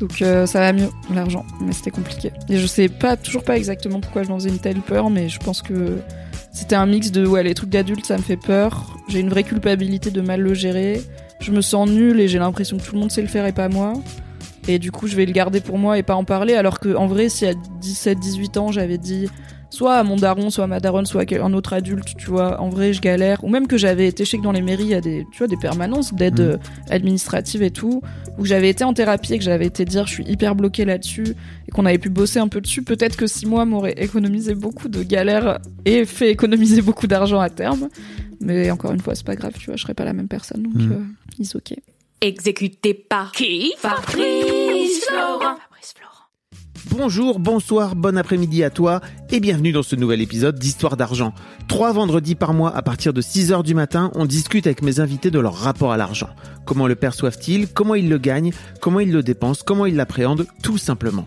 Donc euh, ça va mieux, l'argent, mais c'était compliqué. Et je sais pas, toujours pas exactement pourquoi j'en faisais une telle peur, mais je pense que c'était un mix de ouais, les trucs d'adultes, ça me fait peur. J'ai une vraie culpabilité de mal le gérer. Je me sens nulle et j'ai l'impression que tout le monde sait le faire et pas moi. Et du coup, je vais le garder pour moi et pas en parler. Alors que en vrai, si à 17-18 ans, j'avais dit soit à mon daron, soit à ma daronne, soit à un autre adulte, tu vois, en vrai, je galère. Ou même que j'avais été, chez que dans les mairies, il y a des, tu vois, des permanences d'aide Mhm. euh, administrative et tout, où j'avais été en thérapie et que j'avais été dire, je suis hyper bloquée là-dessus, et qu'on avait pu bosser un peu dessus. Peut-être que six mois m'auraient économisé beaucoup de galères et fait économiser beaucoup d'argent à terme. Mais encore une fois, c'est pas grave, tu vois, je serais pas la même personne, donc Mhm. euh, it's ok. Exécuté par qui? Fabrice Florent. Bonjour, bonsoir, bon après-midi à toi et bienvenue dans ce nouvel épisode d'Histoire d'argent. Trois vendredis par mois à partir de 6h du matin, on discute avec mes invités de leur rapport à l'argent. Comment le perçoivent-ils? Comment ils le gagnent? Comment ils le dépensent? Comment ils l'appréhendent? Tout simplement.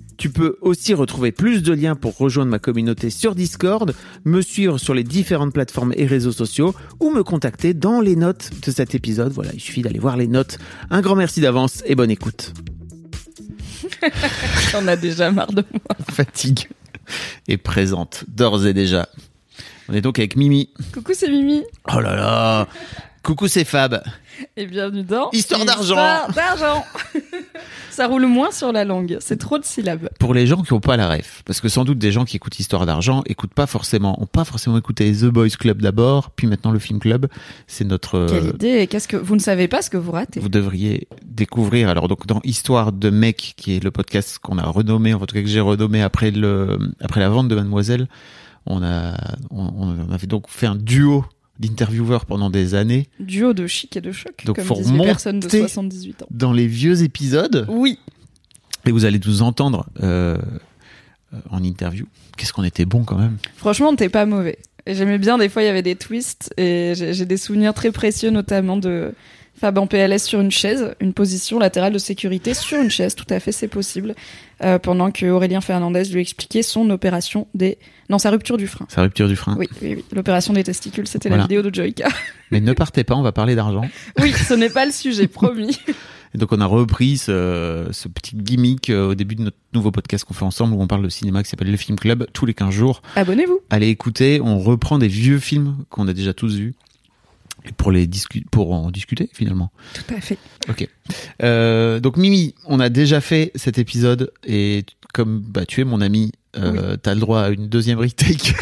Tu peux aussi retrouver plus de liens pour rejoindre ma communauté sur Discord, me suivre sur les différentes plateformes et réseaux sociaux ou me contacter dans les notes de cet épisode. Voilà, il suffit d'aller voir les notes. Un grand merci d'avance et bonne écoute. J'en a déjà marre de moi. Fatigue est présente d'ores et déjà. On est donc avec Mimi. Coucou, c'est Mimi. Oh là là Coucou c'est Fab. Et bienvenue dans Histoire d'argent. Histoire d'argent. Ça roule moins sur la langue. C'est trop de syllabes. Pour les gens qui n'ont pas la ref, parce que sans doute des gens qui écoutent Histoire d'argent écoutent pas forcément, ont pas forcément écouté The Boys Club d'abord, puis maintenant le Film Club. C'est notre. Quelle euh, idée et Qu'est-ce que vous ne savez pas ce que vous ratez vous devriez découvrir. Alors donc dans Histoire de mec, qui est le podcast qu'on a renommé, en tout cas que j'ai renommé après le après la vente de Mademoiselle, on a on, on avait donc fait un duo d'intervieweurs pendant des années Duo de chic et de choc, Donc, comme disent les remonter- personnes de 78 ans. dans les vieux épisodes Oui. et vous allez nous entendre euh, euh, en interview. Qu'est-ce qu'on était bon quand même. Franchement, t'es pas mauvais. J'aimais bien, des fois, il y avait des twists. Et j'ai des souvenirs très précieux, notamment de Fab en PLS sur une chaise, une position latérale de sécurité sur une chaise, tout à fait, c'est possible. Euh, pendant que Aurélien Fernandez lui expliquait son opération des. Non, sa rupture du frein. Sa rupture du frein. Oui, oui, oui. L'opération des testicules, c'était Voilà. la vidéo de Joyka. Mais ne partez pas, on va parler d'argent. oui, ce n'est pas le sujet, promis. Et donc on a repris ce, ce petit gimmick euh, au début de notre nouveau podcast qu'on fait ensemble où on parle de cinéma qui s'appelle le Film Club tous les 15 jours. Abonnez-vous. Allez écouter, on reprend des vieux films qu'on a déjà tous vus. Et pour les discu- pour en discuter finalement. Tout à fait. Ok. Euh, donc Mimi, on a déjà fait cet épisode et comme bah tu es mon ami, euh, t'as le droit à une deuxième retake.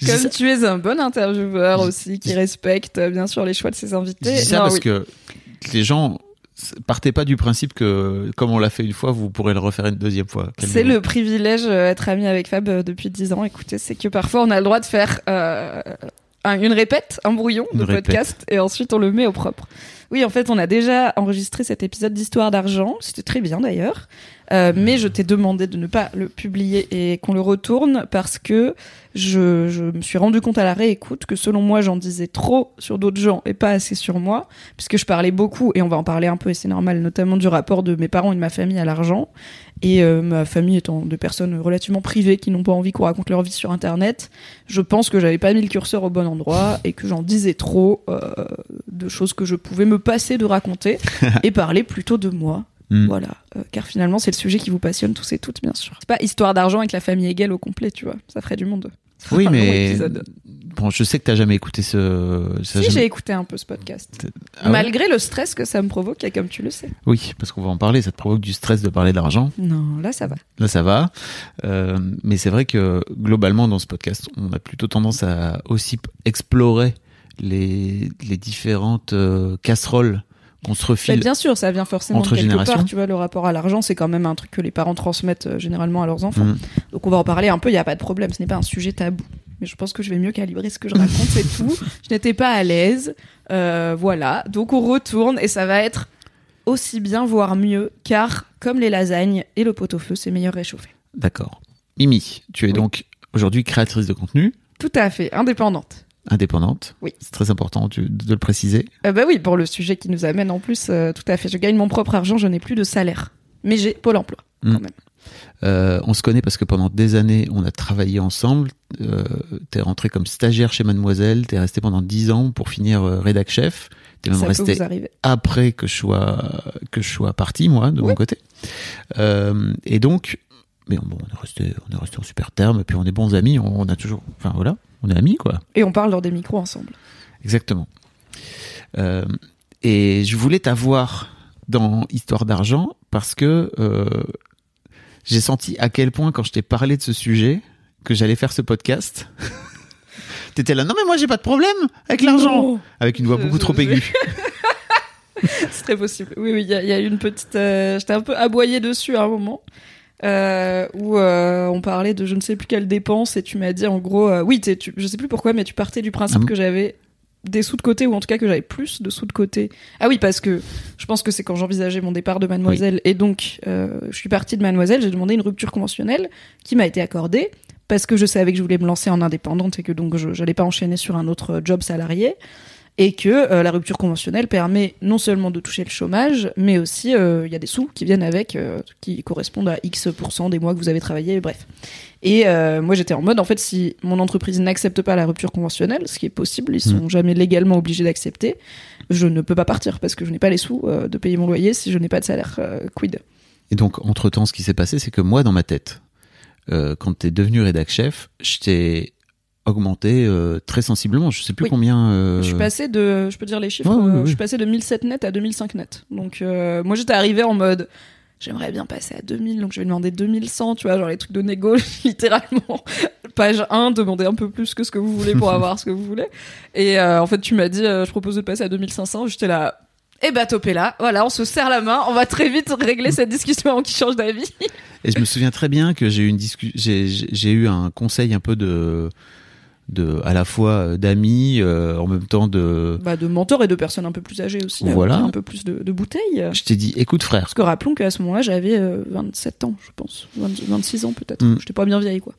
Je Comme tu es un bon intervieweur aussi, qui respecte euh, bien sûr les choix de ses je invités. dis ça Non, parce oui. que les gens partez pas du principe que comme on l'a fait une fois, vous pourrez le refaire une deuxième fois. C'est le privilège euh, être ami avec Fab euh, depuis 10 ans. Écoutez, c'est que parfois on a le droit de faire euh, un- une répète, un brouillon Une de répète. podcast et ensuite on le met au propre. Oui, en fait, on a déjà enregistré cet épisode d'Histoire d'argent. C'était très bien d'ailleurs. Euh, mais je t'ai demandé de ne pas le publier et qu'on le retourne parce que je, je me suis rendu compte à la réécoute que selon moi, j'en disais trop sur d'autres gens et pas assez sur moi, puisque je parlais beaucoup, et on va en parler un peu, et c'est normal, notamment du rapport de mes parents et de ma famille à l'argent. Et euh, ma famille étant de personnes relativement privées qui n'ont pas envie qu'on raconte leur vie sur Internet, je pense que j'avais pas mis le curseur au bon endroit et que j'en disais trop euh, de choses que je pouvais me passer de raconter et parler plutôt de moi. Mm. Voilà, Euh, car finalement c'est le sujet qui vous passionne tous et toutes, bien sûr. C'est pas histoire d'argent avec la famille égale au complet, tu vois. Ça ferait du monde. Oui, mais bon, je sais que t'as jamais écouté ce. ça Si, jamais- j'ai écouté un peu ce podcast. Ah ouais Malgré le stress que ça me provoque, comme tu le sais. Oui, parce qu'on va en parler. Ça te provoque du stress de parler d'argent. Non, là, ça va. Là, ça va. Euh, mais c'est vrai que globalement, dans ce podcast, on a plutôt tendance à aussi explorer les, les différentes euh, casseroles qu'on se Mais refile. bien sûr, ça vient forcément Entre de quelque générations. part. Tu vois, le rapport à l'argent, c'est quand même un truc que les parents transmettent euh, généralement à leurs enfants. Mhm. Donc on va en parler un peu, il n'y a pas de problème, ce n'est pas un sujet tabou. Mais je pense que je vais mieux calibrer ce que je raconte, c'est tout. Je n'étais pas à l'aise. Euh, voilà, donc on retourne et ça va être aussi bien, voire mieux, car comme les lasagnes et le pot-au-feu, c'est meilleur réchauffé. D'accord. Mimi, tu es Oui. donc aujourd'hui créatrice de contenu, Tout à fait, indépendante. Indépendante. Oui. C'est très important de le préciser. Euh, bah oui, pour le sujet qui nous amène en plus, euh, tout à fait. Je gagne mon propre argent, je n'ai plus de salaire. Mais j'ai Pôle emploi, quand Mm. même. Euh, on se connaît parce que pendant des années, on a travaillé ensemble. Euh, t'es rentré comme stagiaire chez Mademoiselle. T'es resté pendant 10 ans pour finir rédac chef. T'es même Ça resté après que je sois que je sois parti moi de mon côté. Et donc, mais bon, on est resté on est resté en super termes. Et puis on est bons amis. On, on a toujours, enfin voilà, on est amis quoi. Et on parle dans des micros ensemble. Exactement. Euh, et je voulais t'avoir dans Histoire d'argent parce que euh, j'ai senti à quel point quand je t'ai parlé de ce sujet que j'allais faire ce podcast. T'étais là, non mais moi j'ai pas de problème avec l'argent, avec une voix Je- beaucoup je- trop aiguë. C'est très possible. Oui, oui, il y, y a eu une petite. euh, J'étais un peu aboyée dessus à un moment. Euh, où euh, on parlait de je ne sais plus quelle dépense et tu m'as dit en gros euh, oui tu, je sais plus pourquoi mais tu partais du principe Ah bon que j'avais des sous de côté ou en tout cas que j'avais plus de sous de côté. Ah oui parce que je pense que c'est quand j'envisageais mon départ de Mademoiselle et donc euh, je suis partie de Mademoiselle j'ai demandé une rupture conventionnelle qui m'a été accordée parce que je savais que je voulais me lancer en indépendante et que donc je j'allais pas enchaîner sur un autre job salarié et que euh, la rupture conventionnelle permet non seulement de toucher le chômage, mais aussi euh, il y a des sous qui viennent avec, euh, qui correspondent à X des mois que vous avez travaillé, bref. Et moi j'étais en mode, en fait, si mon entreprise n'accepte pas la rupture conventionnelle, ce qui est possible, ils sont jamais légalement obligés d'accepter, je ne peux pas partir parce que je n'ai pas les sous de payer mon loyer si je n'ai pas de salaire. quid Et donc entre temps, ce qui s'est passé, c'est que moi dans ma tête, quand t'es devenu rédac chef, je t'ai augmenté euh, très sensiblement. Je sais plus Oui. combien. euh, Je suis passé de, je peux dire les chiffres, Ouais, ouais, euh, ouais. je suis passé de 1007 net à 2005 net. Donc euh, moi j'étais arrivé en mode j'aimerais bien passer à 2000 donc je vais demander 2100, tu vois, genre les trucs de négo littéralement. Page 1, demandez un peu plus que ce que vous voulez pour avoir ce que vous voulez. Et en fait tu m'as dit je propose de passer à 2500, j'étais là eh bah topé là, voilà, on se serre la main, on va très vite régler cette discussion avant qu'il change d'avis. Et je me souviens très bien que j'ai eu une j'ai j'ai eu un conseil un peu de, de, à la fois euh, d'amis, euh, en même temps de. Bah de mentors et de personnes un peu plus âgées aussi, euh, Voilà. un peu plus de, de bouteilles. Je t'ai dit, écoute frère, Parce que rappelons qu'à ce moment-là, j'avais euh, 27 ans, je pense. 20 26 ans peut-être. Mm. J'étais pas bien vieille, quoi.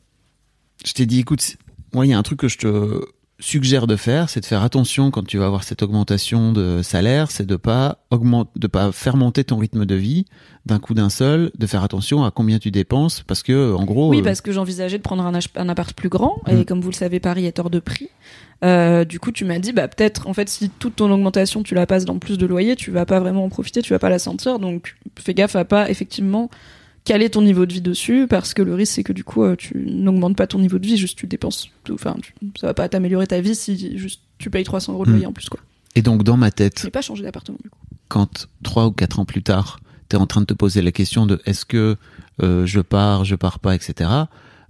je t'ai dit, écoute, moi il y a un truc que je te suggère de faire, c'est de faire attention quand tu vas avoir cette augmentation de salaire, c'est de pas augmenter, de pas faire monter ton rythme de vie d'un coup d'un seul, de faire attention à combien tu dépenses, parce que en gros. Oui, euh, parce que j'envisageais de prendre un, un appart plus grand, et Mm. comme vous le savez, Paris est hors de prix. Euh, du coup, tu m'as dit, bah peut-être, en fait, si toute ton augmentation, tu la passes dans plus de loyer, tu vas pas vraiment en profiter, tu vas pas la sentir. Donc, fais gaffe à pas, effectivement, caler ton niveau de vie dessus, parce que le risque, c'est que du coup, euh, tu n'augmentes pas ton niveau de vie, juste tu dépenses. tout. Enfin, ça va pas t'améliorer ta vie si juste tu payes 300 euros de Mm. loyer en plus, quoi. Et donc dans ma tête, Je n'ai pas changé d'appartement, du coup. quand trois ou quatre ans plus tard, tu es en train de te poser la question de est-ce que euh, je pars, je pars pas, etc.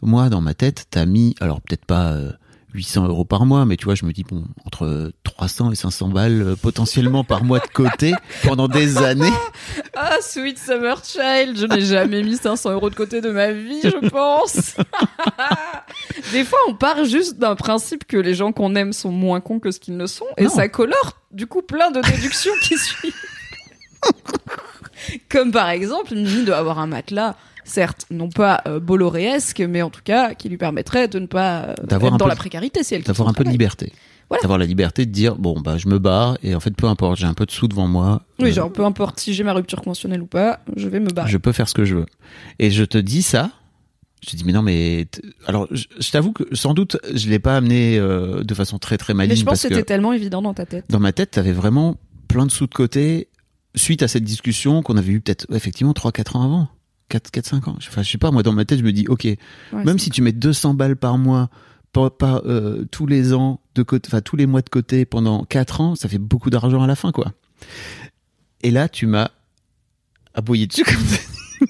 Moi, dans ma tête, t'as mis, alors peut-être pas euh, 800 euros par mois, mais tu vois, je me dis, bon, entre 300 et 500 balles euh, potentiellement par mois de côté pendant des années. Ah, Sweet Summer Child, je n'ai jamais mis 500 euros de côté de ma vie, je pense. Des fois, on part juste d'un principe que les gens qu'on aime sont moins cons que ce qu'ils ne sont, et Non. ça colore du coup plein de déductions qui suivent. Comme par exemple, Mimi doit avoir un matelas, certes, non pas euh, bolloréesque, mais en tout cas qui lui permettrait de ne pas euh, D'avoir être dans peu- la précarité si elle D'avoir un peu de liberté. Voilà. D'avoir la liberté de dire, bon, bah, je me barre, et en fait, peu importe, j'ai un peu de sous devant moi. Oui, euh, genre peu importe si j'ai ma rupture conventionnelle ou pas, je vais me barrer. je peux faire ce que je veux. Et je te dis ça. Je te dis mais non mais alors je, je t'avoue que sans doute je l'ai pas amené euh, de façon très très maligne Mais je pense parce que que c'était tellement évident dans ta tête. dans ma tête t'avais vraiment plein de sous de côté suite à cette discussion qu'on avait eu peut-être effectivement 3 4 ans avant. 4 4 5 ans. Enfin je sais pas moi dans ma tête je me dis OK, Ouais, même si tu mets 200 balles par mois pas, pas, euh, tous les ans de côté, enfin tous les mois de côté pendant quatre ans, ça fait beaucoup d'argent à la fin, quoi. Et là, tu m'as aboyé dessus comme ça.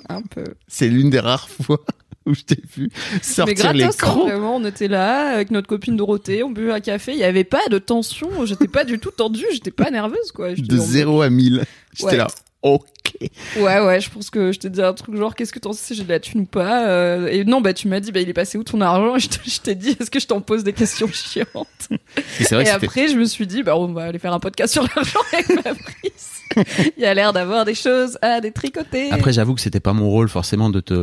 Un peu. C'est l'une des rares fois où je t'ai vu Mais sortir gratos, hein, l'écran. vraiment, on était là avec notre copine Dorothée, on buvait un café, il y avait pas de tension, j'étais pas du tout tendue, j'étais pas nerveuse quoi. De en- 0 à 1000. J'étais Ouais. là, ok. Ouais ouais, je pense que je t'ai dit un truc genre qu'est-ce que t'en sais si j'ai de la thune ou pas euh, et non bah tu m'as dit bah il est passé où ton argent et je t'ai dit est-ce que je t'en pose des questions chiantes. Et c'est vrai Et que c'était après je me suis dit bah on va aller faire un podcast sur l'argent avec ma prise. il y a l'air d'avoir des choses à détricoter. Après, j'avoue que c'était pas mon rôle forcément de te,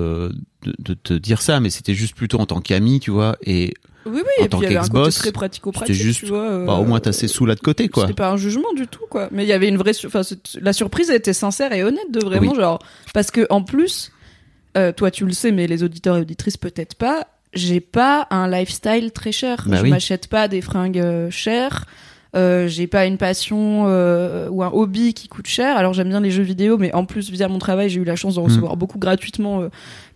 de, de te dire ça, mais c'était juste plutôt en tant qu'ami, tu vois, et oui en oui et tant puis il y avait un côté très pratico-pratique c'était juste, tu vois. euh, bah, au moins t'as ces sous là de côté, quoi. C'était pas un jugement du tout, quoi. Mais il y avait une vraie, su- la surprise était sincère et honnête de vraiment Oui. genre, parce que en plus, euh, toi tu le sais, mais les auditeurs et auditrices peut-être pas. J'ai pas un lifestyle très cher. Bah je oui. m'achète pas des fringues euh, chères. Euh, j'ai pas une passion euh, ou un hobby qui coûte cher. Alors j'aime bien les jeux vidéo, mais en plus via mon travail, j'ai eu la chance d'en recevoir beaucoup gratuitement euh,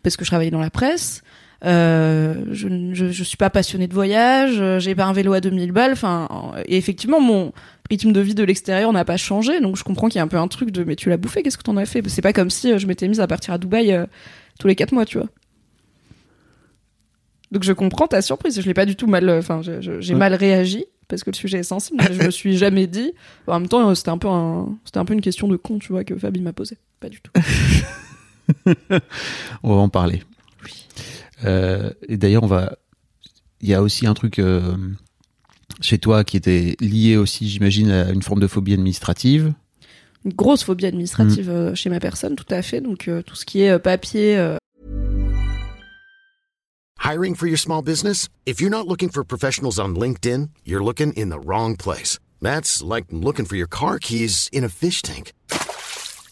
parce que je travaillais dans la presse. Euh, je, ne- je, je suis pas passionnée de voyage, euh, j'ai pas un vélo à 2000 balles. Enfin, et effectivement, mon rythme de vie de l'extérieur n'a pas changé, donc je comprends qu'il y a un peu un truc de mais tu l'as bouffé, qu'est-ce que t'en as fait? C'est pas comme si euh, je m'étais mise à partir à Dubaï euh, tous les quatre mois, tu vois. Donc je comprends ta surprise, je l'ai pas du tout mal, enfin j'ai Ouais. mal réagi parce que le sujet est sensible, mais je me suis jamais dit. En même temps, c'était un peu un, c'était un peu une question de con, tu vois, que Fabi m'a posé. Pas du tout. On va en parler. Euh, et d'ailleurs, on va. Il y a aussi un truc euh, chez toi qui était lié aussi, j'imagine, à une forme de phobie administrative. Une grosse phobie administrative euh, chez ma personne, tout à fait. Donc euh, tout ce qui est papier, euh, Hiring for your small business? If you're not looking for professionals on LinkedIn, you're looking in the wrong place. That's like looking for your car keys in a fish tank.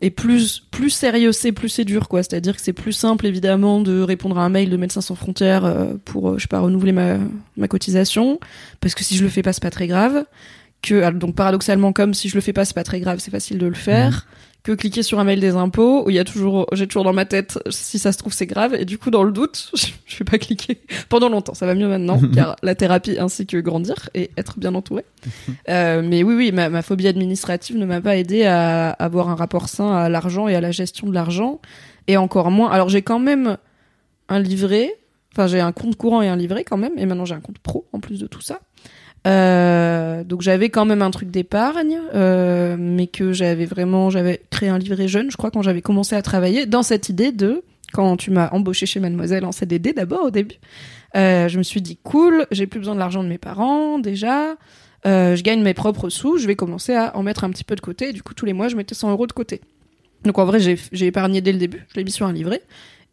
Et plus plus sérieux c'est, plus c'est dur, quoi. C'est-à-dire que c'est plus simple, évidemment, de répondre à un mail de Médecins sans frontières euh, pour, euh, je sais pas, renouveler ma, ma cotisation, parce que si je le fais pas, c'est pas très grave. Que donc paradoxalement, comme si je le fais pas, c'est pas très grave, c'est facile de le faire. Que cliquer sur un mail des impôts où il y a toujours, j'ai toujours dans ma tête, si ça se trouve c'est grave, et du coup dans le doute, je, vais pas cliquer pendant longtemps. Ça va mieux maintenant, car la thérapie ainsi que grandir et être bien entouré. Euh, mais oui, oui, ma, ma phobie administrative ne m'a pas aidé à avoir un rapport sain à l'argent et à la gestion de l'argent. Et encore moins. Alors, j'ai quand même un livret. Enfin, j'ai un compte courant et un livret quand même. Et maintenant, j'ai un compte pro en plus de tout ça. Euh, donc, j'avais quand même un truc d'épargne. euh, mais que j'avais vraiment. J'avais créé un livret jeune, je crois, quand j'avais commencé à travailler, dans cette idée de. Quand tu m'as embauché chez Mademoiselle en CDD d'abord au début, euh, je me suis dit cool, j'ai plus besoin de l'argent de mes parents déjà. Je gagne mes propres sous, je vais commencer à en mettre un petit peu de côté. Et du coup, tous les mois, je mettais 100 euros de côté. Donc en vrai, j'ai épargné dès le début. Je l'ai mis sur un livret.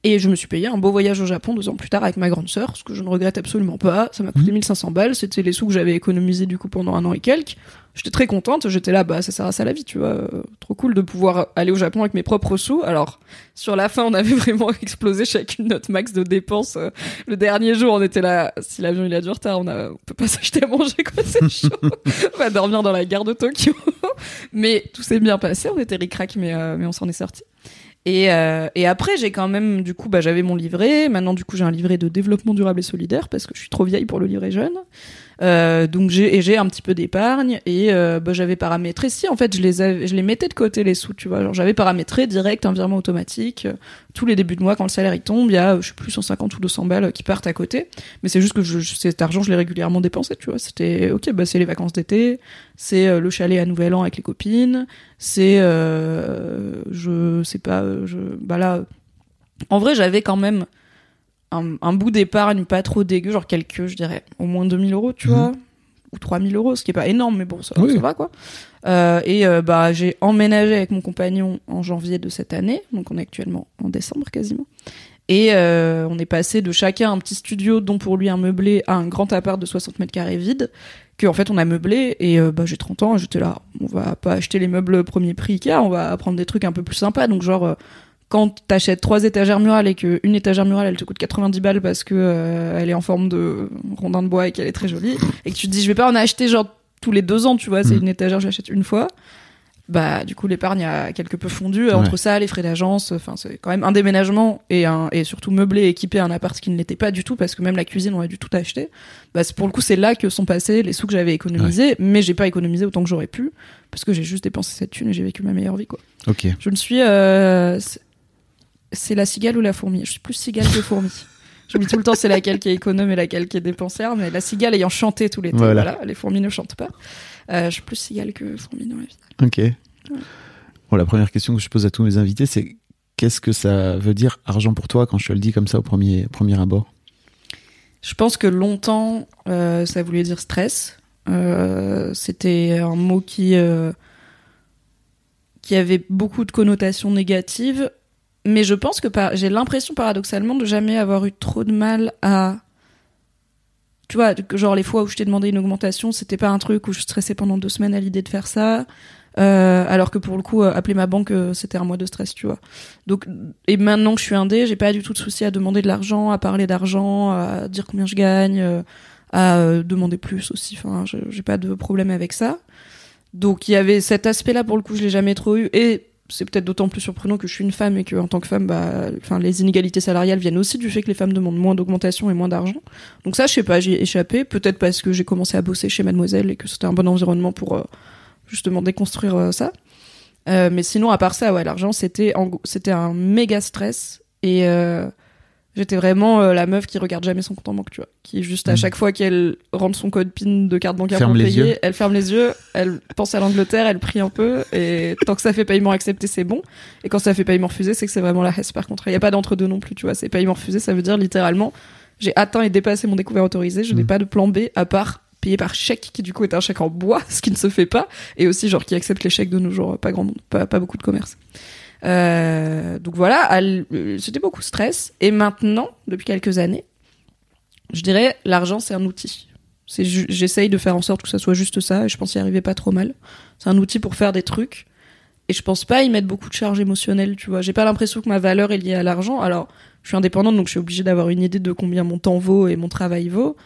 Et je me suis payé un beau voyage au Japon deux ans plus tard avec ma grande sœur, ce que je ne regrette absolument pas. Ça m'a coûté 1500 balles. C'était les sous que j'avais économisés du coup pendant un an et quelques. J'étais très contente. J'étais là, bah ça sert à ça la vie, tu vois. Euh, Trop cool de pouvoir aller au Japon avec mes propres sous. Alors sur la fin, on avait vraiment explosé chacune notre max de dépenses. Euh, Le dernier jour, on était là. Si l'avion il a du retard, on, a, on peut pas s'acheter à manger quoi, c'est chaud. on va dormir dans la gare de Tokyo. mais tout s'est bien passé. On était ric-rac, mais euh, mais on s'en est sorti. Et, euh, et après, j'ai quand même, du coup, bah, j'avais mon livret. Maintenant, du coup, j'ai un livret de développement durable et solidaire parce que je suis trop vieille pour le livret jeune. Euh, donc j'ai j'ai un petit peu d'épargne et euh, bah, j'avais paramétré. Si en fait, je les je les mettais de côté les sous, tu vois. J'avais paramétré direct un virement automatique. Euh, tous les débuts de mois, quand le salaire il tombe, il y a, je sais plus, 150 ou 200 balles qui partent à côté. Mais c'est juste que cet argent, je l'ai régulièrement dépensé, tu vois. C'était ok, bah c'est les vacances d'été, c'est le chalet à Nouvel An avec les copines, c'est je sais pas, je bah là, en vrai, j'avais quand même un, un bout d'épargne pas trop dégueu, genre quelques, je dirais, au moins 2000 euros, tu Mhm. vois, ou 3000 euros, ce qui est pas énorme, mais bon, ça, Oui. ça va quoi. Euh, et euh, bah j'ai emménagé avec mon compagnon en janvier de cette année, donc on est actuellement en décembre quasiment. Et euh, on est passé de chacun un petit studio, dont pour lui un meublé, à un grand appart de 60 mètres carrés vide, que en fait on a meublé et bah j'ai 30 ans, j'étais là, on va pas acheter les meubles premier prix Ikea, on va prendre des trucs un peu plus sympas. Donc genre quand t'achètes trois étagères murales et qu'une étagère murale elle te coûte 90 balles parce que euh, elle est en forme de rondin de bois et qu'elle est très jolie et que tu te dis je vais pas en acheter genre tous les deux ans, tu vois, c'est Mm. une étagère je l'achète une fois. Bah du coup l'épargne a quelque peu fondu entre Ouais. ça, les frais d'agence, enfin c'est quand même un déménagement et un et surtout meubler équiper un appart qui ne l'était pas du tout parce que même la cuisine on a dû tout acheter. Bah pour le coup c'est là que sont passés les sous que j'avais économisés, mais j'ai pas économisé autant que j'aurais pu parce que j'ai juste dépensé cette thune et j'ai vécu ma meilleure vie quoi. Ok. Je ne suis euh, c'est- la cigale ou la fourmi? Je suis plus cigale que fourmi. Je me dis tout le temps c'est laquelle qui est économe et laquelle qui est dépensière, mais la cigale ayant chanté tout l'été, Voilà. voilà. les fourmis ne chantent pas. Euh, je suis plus cigale que fourmi dans la vie. Ok. Bon, la première question que je pose à tous mes invités, c'est qu'est-ce que ça veut dire argent pour toi quand je te le dis comme ça au premier, premier abord? Je pense que longtemps, euh, ça voulait dire stress. Euh, C'était un mot qui qui avait beaucoup de connotations négatives, mais je pense que j'ai l'impression paradoxalement de jamais avoir eu trop de mal à tu vois, genre les fois où je t'ai demandé une augmentation, c'était pas un truc où je stressais pendant deux semaines à l'idée de faire ça. Euh, alors que pour le coup, euh, appeler ma banque, euh, c'était un mois de stress, tu vois. Donc, et maintenant que je suis indé, j'ai pas du tout de souci à demander de l'argent, à parler d'argent, à dire combien je gagne, à demander plus aussi. Enfin, j'ai pas de problème avec ça. Donc, il y avait cet aspect-là pour le coup, je l'ai jamais trop eu. Et c'est peut-être d'autant plus surprenant que je suis une femme et que en tant que femme, bah, enfin, les inégalités salariales viennent aussi du fait que les femmes demandent moins d'augmentation et moins d'argent. Donc ça, je sais pas, j'y ai échappé. Peut-être parce que j'ai commencé à bosser chez Mademoiselle et que c'était un bon environnement pour euh, justement déconstruire euh, ça. Euh, mais sinon, à part ça, ouais, l'argent, c'était c'était un méga stress et euh, j'étais vraiment euh, la meuf qui regarde jamais son compte en banque, tu vois, qui juste à Mhm. chaque fois qu'elle rentre son code PIN de carte bancaire Ferme pour payer, yeux. elle ferme les yeux, elle pense à l'Angleterre, elle prie un peu et tant que ça fait paiement accepté, c'est bon. Et quand ça fait paiement refusé, c'est que c'est vraiment la hesse. Par contre, il y a pas d'entre deux non plus, tu vois. C'est paiement refusé, ça veut dire littéralement j'ai atteint et dépassé mon découvert autorisé, je n'ai Mhm. pas de plan B à part payer par chèque qui du coup est un chèque en bois, ce qui ne se fait pas, et aussi genre qui accepte les chèques de nos jours, pas grand monde, pas, pas beaucoup de commerce. Euh, donc voilà, c'était beaucoup de stress. Et maintenant, depuis quelques années, je dirais l'argent c'est un outil. J'essaye de faire en sorte que ça soit juste ça, et je pense y arriver pas trop mal. C'est un outil pour faire des trucs. Et je pense pas y mettre beaucoup de charge émotionnelle, tu vois. J'ai pas l'impression que ma valeur est liée à l'argent. Alors, je suis indépendante, donc je suis obligée d'avoir une idée de combien mon temps vaut et mon travail vaut.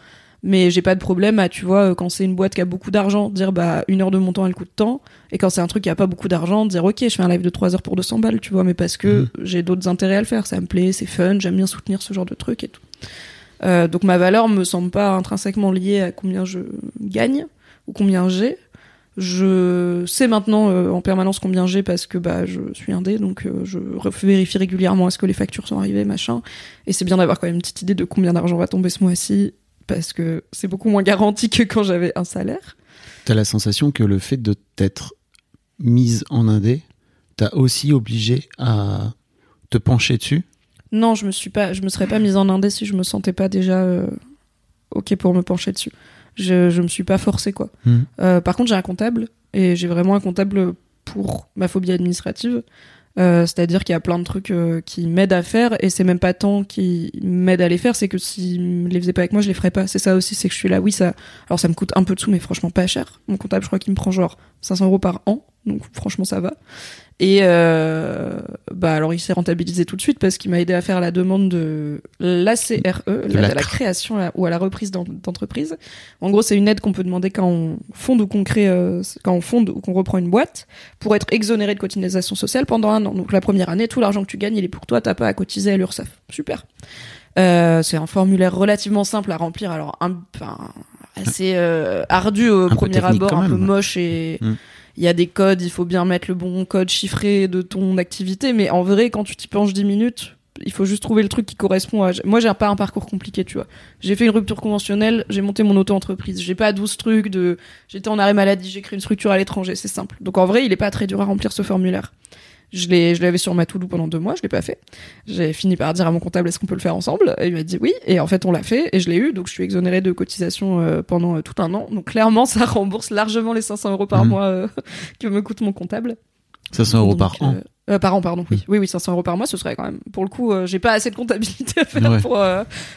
Mais j'ai pas de problème à, tu vois, euh, quand c'est une boîte qui a beaucoup d'argent, dire bah une heure de mon temps elle coûte tant. Et quand c'est un truc qui a pas beaucoup d'argent, dire ok, je fais un live de 3 heures pour 200 balles, tu vois, mais parce que Mhm. j'ai d'autres intérêts à le faire. Ça me plaît, c'est fun, j'aime bien soutenir ce genre de truc et tout. Euh, donc ma valeur me semble pas intrinsèquement liée à combien je gagne ou combien j'ai. Je sais maintenant euh, en permanence combien j'ai parce que bah je suis indé, donc euh, je vérifie régulièrement est-ce que les factures sont arrivées, machin. Et c'est bien d'avoir quand même une petite idée de combien d'argent va tomber ce mois-ci parce que c'est beaucoup moins garanti que quand j'avais un salaire. T'as la sensation que le fait de t'être mise en indé t'a aussi obligé à te pencher dessus? Non, je me suis pas, je me serais pas mise en indé si je me sentais pas déjà euh, ok pour me pencher dessus. Je, je me suis pas forcée quoi. Mhm. Euh, par contre, j'ai un comptable et j'ai vraiment un comptable pour ma phobie administrative. Euh, C'est-à-dire qu'il y a plein de trucs euh, qui m'aident à faire et c'est même pas tant qui m'aident à les faire, c'est que s'il les faisait pas avec moi, je les ferais pas. C'est ça aussi, c'est que je suis là. Oui, ça. Alors ça me coûte un peu de sous, mais franchement pas cher. Mon comptable, je crois qu'il me prend genre 500 euros par an, donc franchement ça va. Et euh, bah alors il s'est rentabilisé tout de suite parce qu'il m'a aidé à faire la demande de l'aide à la l'ACRE. création à- ou à la reprise d'en- d'entreprise. En gros, c'est une aide qu'on peut demander quand on fonde ou qu'on crée, euh, quand on fonde ou qu'on reprend une boîte pour être exonéré de cotisation sociale pendant un an. Donc la première année, tout l'argent que tu gagnes, il est pour toi, t'as pas à cotiser à l'URSSAF. Super. Euh, c'est un formulaire relativement simple à remplir, alors un, enfin, assez euh, ardu au Un premier abord, un peu moche et Mm. Il y a des codes, il faut bien mettre le bon code chiffré de ton activité, mais en vrai, quand tu t'y penches 10 minutes, il faut juste trouver le truc qui correspond à. Moi, j'ai pas un parcours compliqué, tu vois. J'ai fait une rupture conventionnelle, j'ai monté mon auto-entreprise. J'ai pas 12 trucs de. J'étais en arrêt maladie, j'ai créé une structure à l'étranger, c'est simple. Donc en vrai, il est pas très dur à remplir ce formulaire. Je l'ai, je l'avais sur ma to-do pendant deux mois, je l'ai pas fait. J'ai fini par dire à mon comptable est-ce qu'on peut le faire ensemble? Et il m'a dit oui. Et en fait, on l'a fait et je l'ai eu. Donc je suis exonérée de cotisation euh, pendant euh, tout un an. Donc clairement, ça rembourse largement les 500 euros par Mhm. mois euh, que me coûte mon comptable. 500 euros par an. euh, euh, par an, pardon. Oui, oui, oui, 500 euros par mois, ce serait quand même. Pour le coup, j'ai pas assez de comptabilité à faire Ouais. pour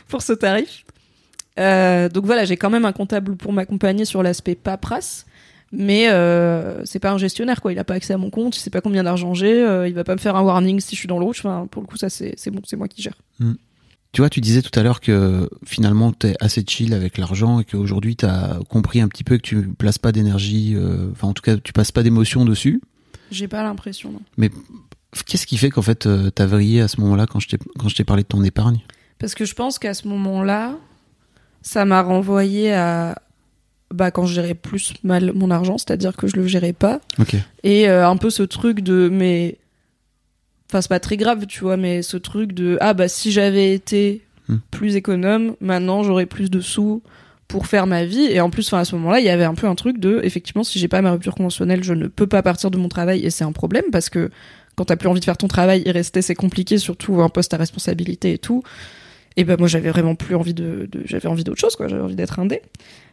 pour ce tarif. Donc voilà, j'ai quand même un comptable pour m'accompagner sur l'aspect paperasse. Mais euh, c'est pas un gestionnaire quoi, il a pas accès à mon compte, il sait pas combien d'argent j'ai, euh, il va pas me faire un warning si je suis dans le rouge. Enfin, pour le coup, ça c'est c'est bon, c'est moi qui gère. Tu vois, tu disais tout à l'heure que finalement t'es assez chill avec l'argent et qu'aujourd'hui t'as compris un petit peu que tu places pas d'énergie, euh, enfin en tout cas tu passes pas d'émotion dessus. J'ai pas l'impression. Mais qu'est-ce qui fait qu'en fait euh, t'as vrillé à ce moment-là quand je t'ai quand je t'ai parlé de ton épargne? Parce que je pense qu'à ce moment-là, ça m'a renvoyé à bah quand je gérais plus mal mon argent, c'est-à-dire que je le gérais pas et euh, un peu ce truc de mais enfin c'est pas très grave, tu vois, mais ce truc de ah bah si j'avais été Hmm. plus économe, maintenant j'aurais plus de sous pour faire ma vie et en plus enfin à ce moment-là, il y avait un peu un truc de effectivement si j'ai pas ma rupture conventionnelle, je ne peux pas partir de mon travail et c'est un problème parce que quand t'as plus envie de faire ton travail, y rester c'est compliqué, surtout un poste à responsabilité et tout. Et ben moi j'avais vraiment plus envie de, de- j'avais envie d'autre chose quoi, j'avais envie d'être indé.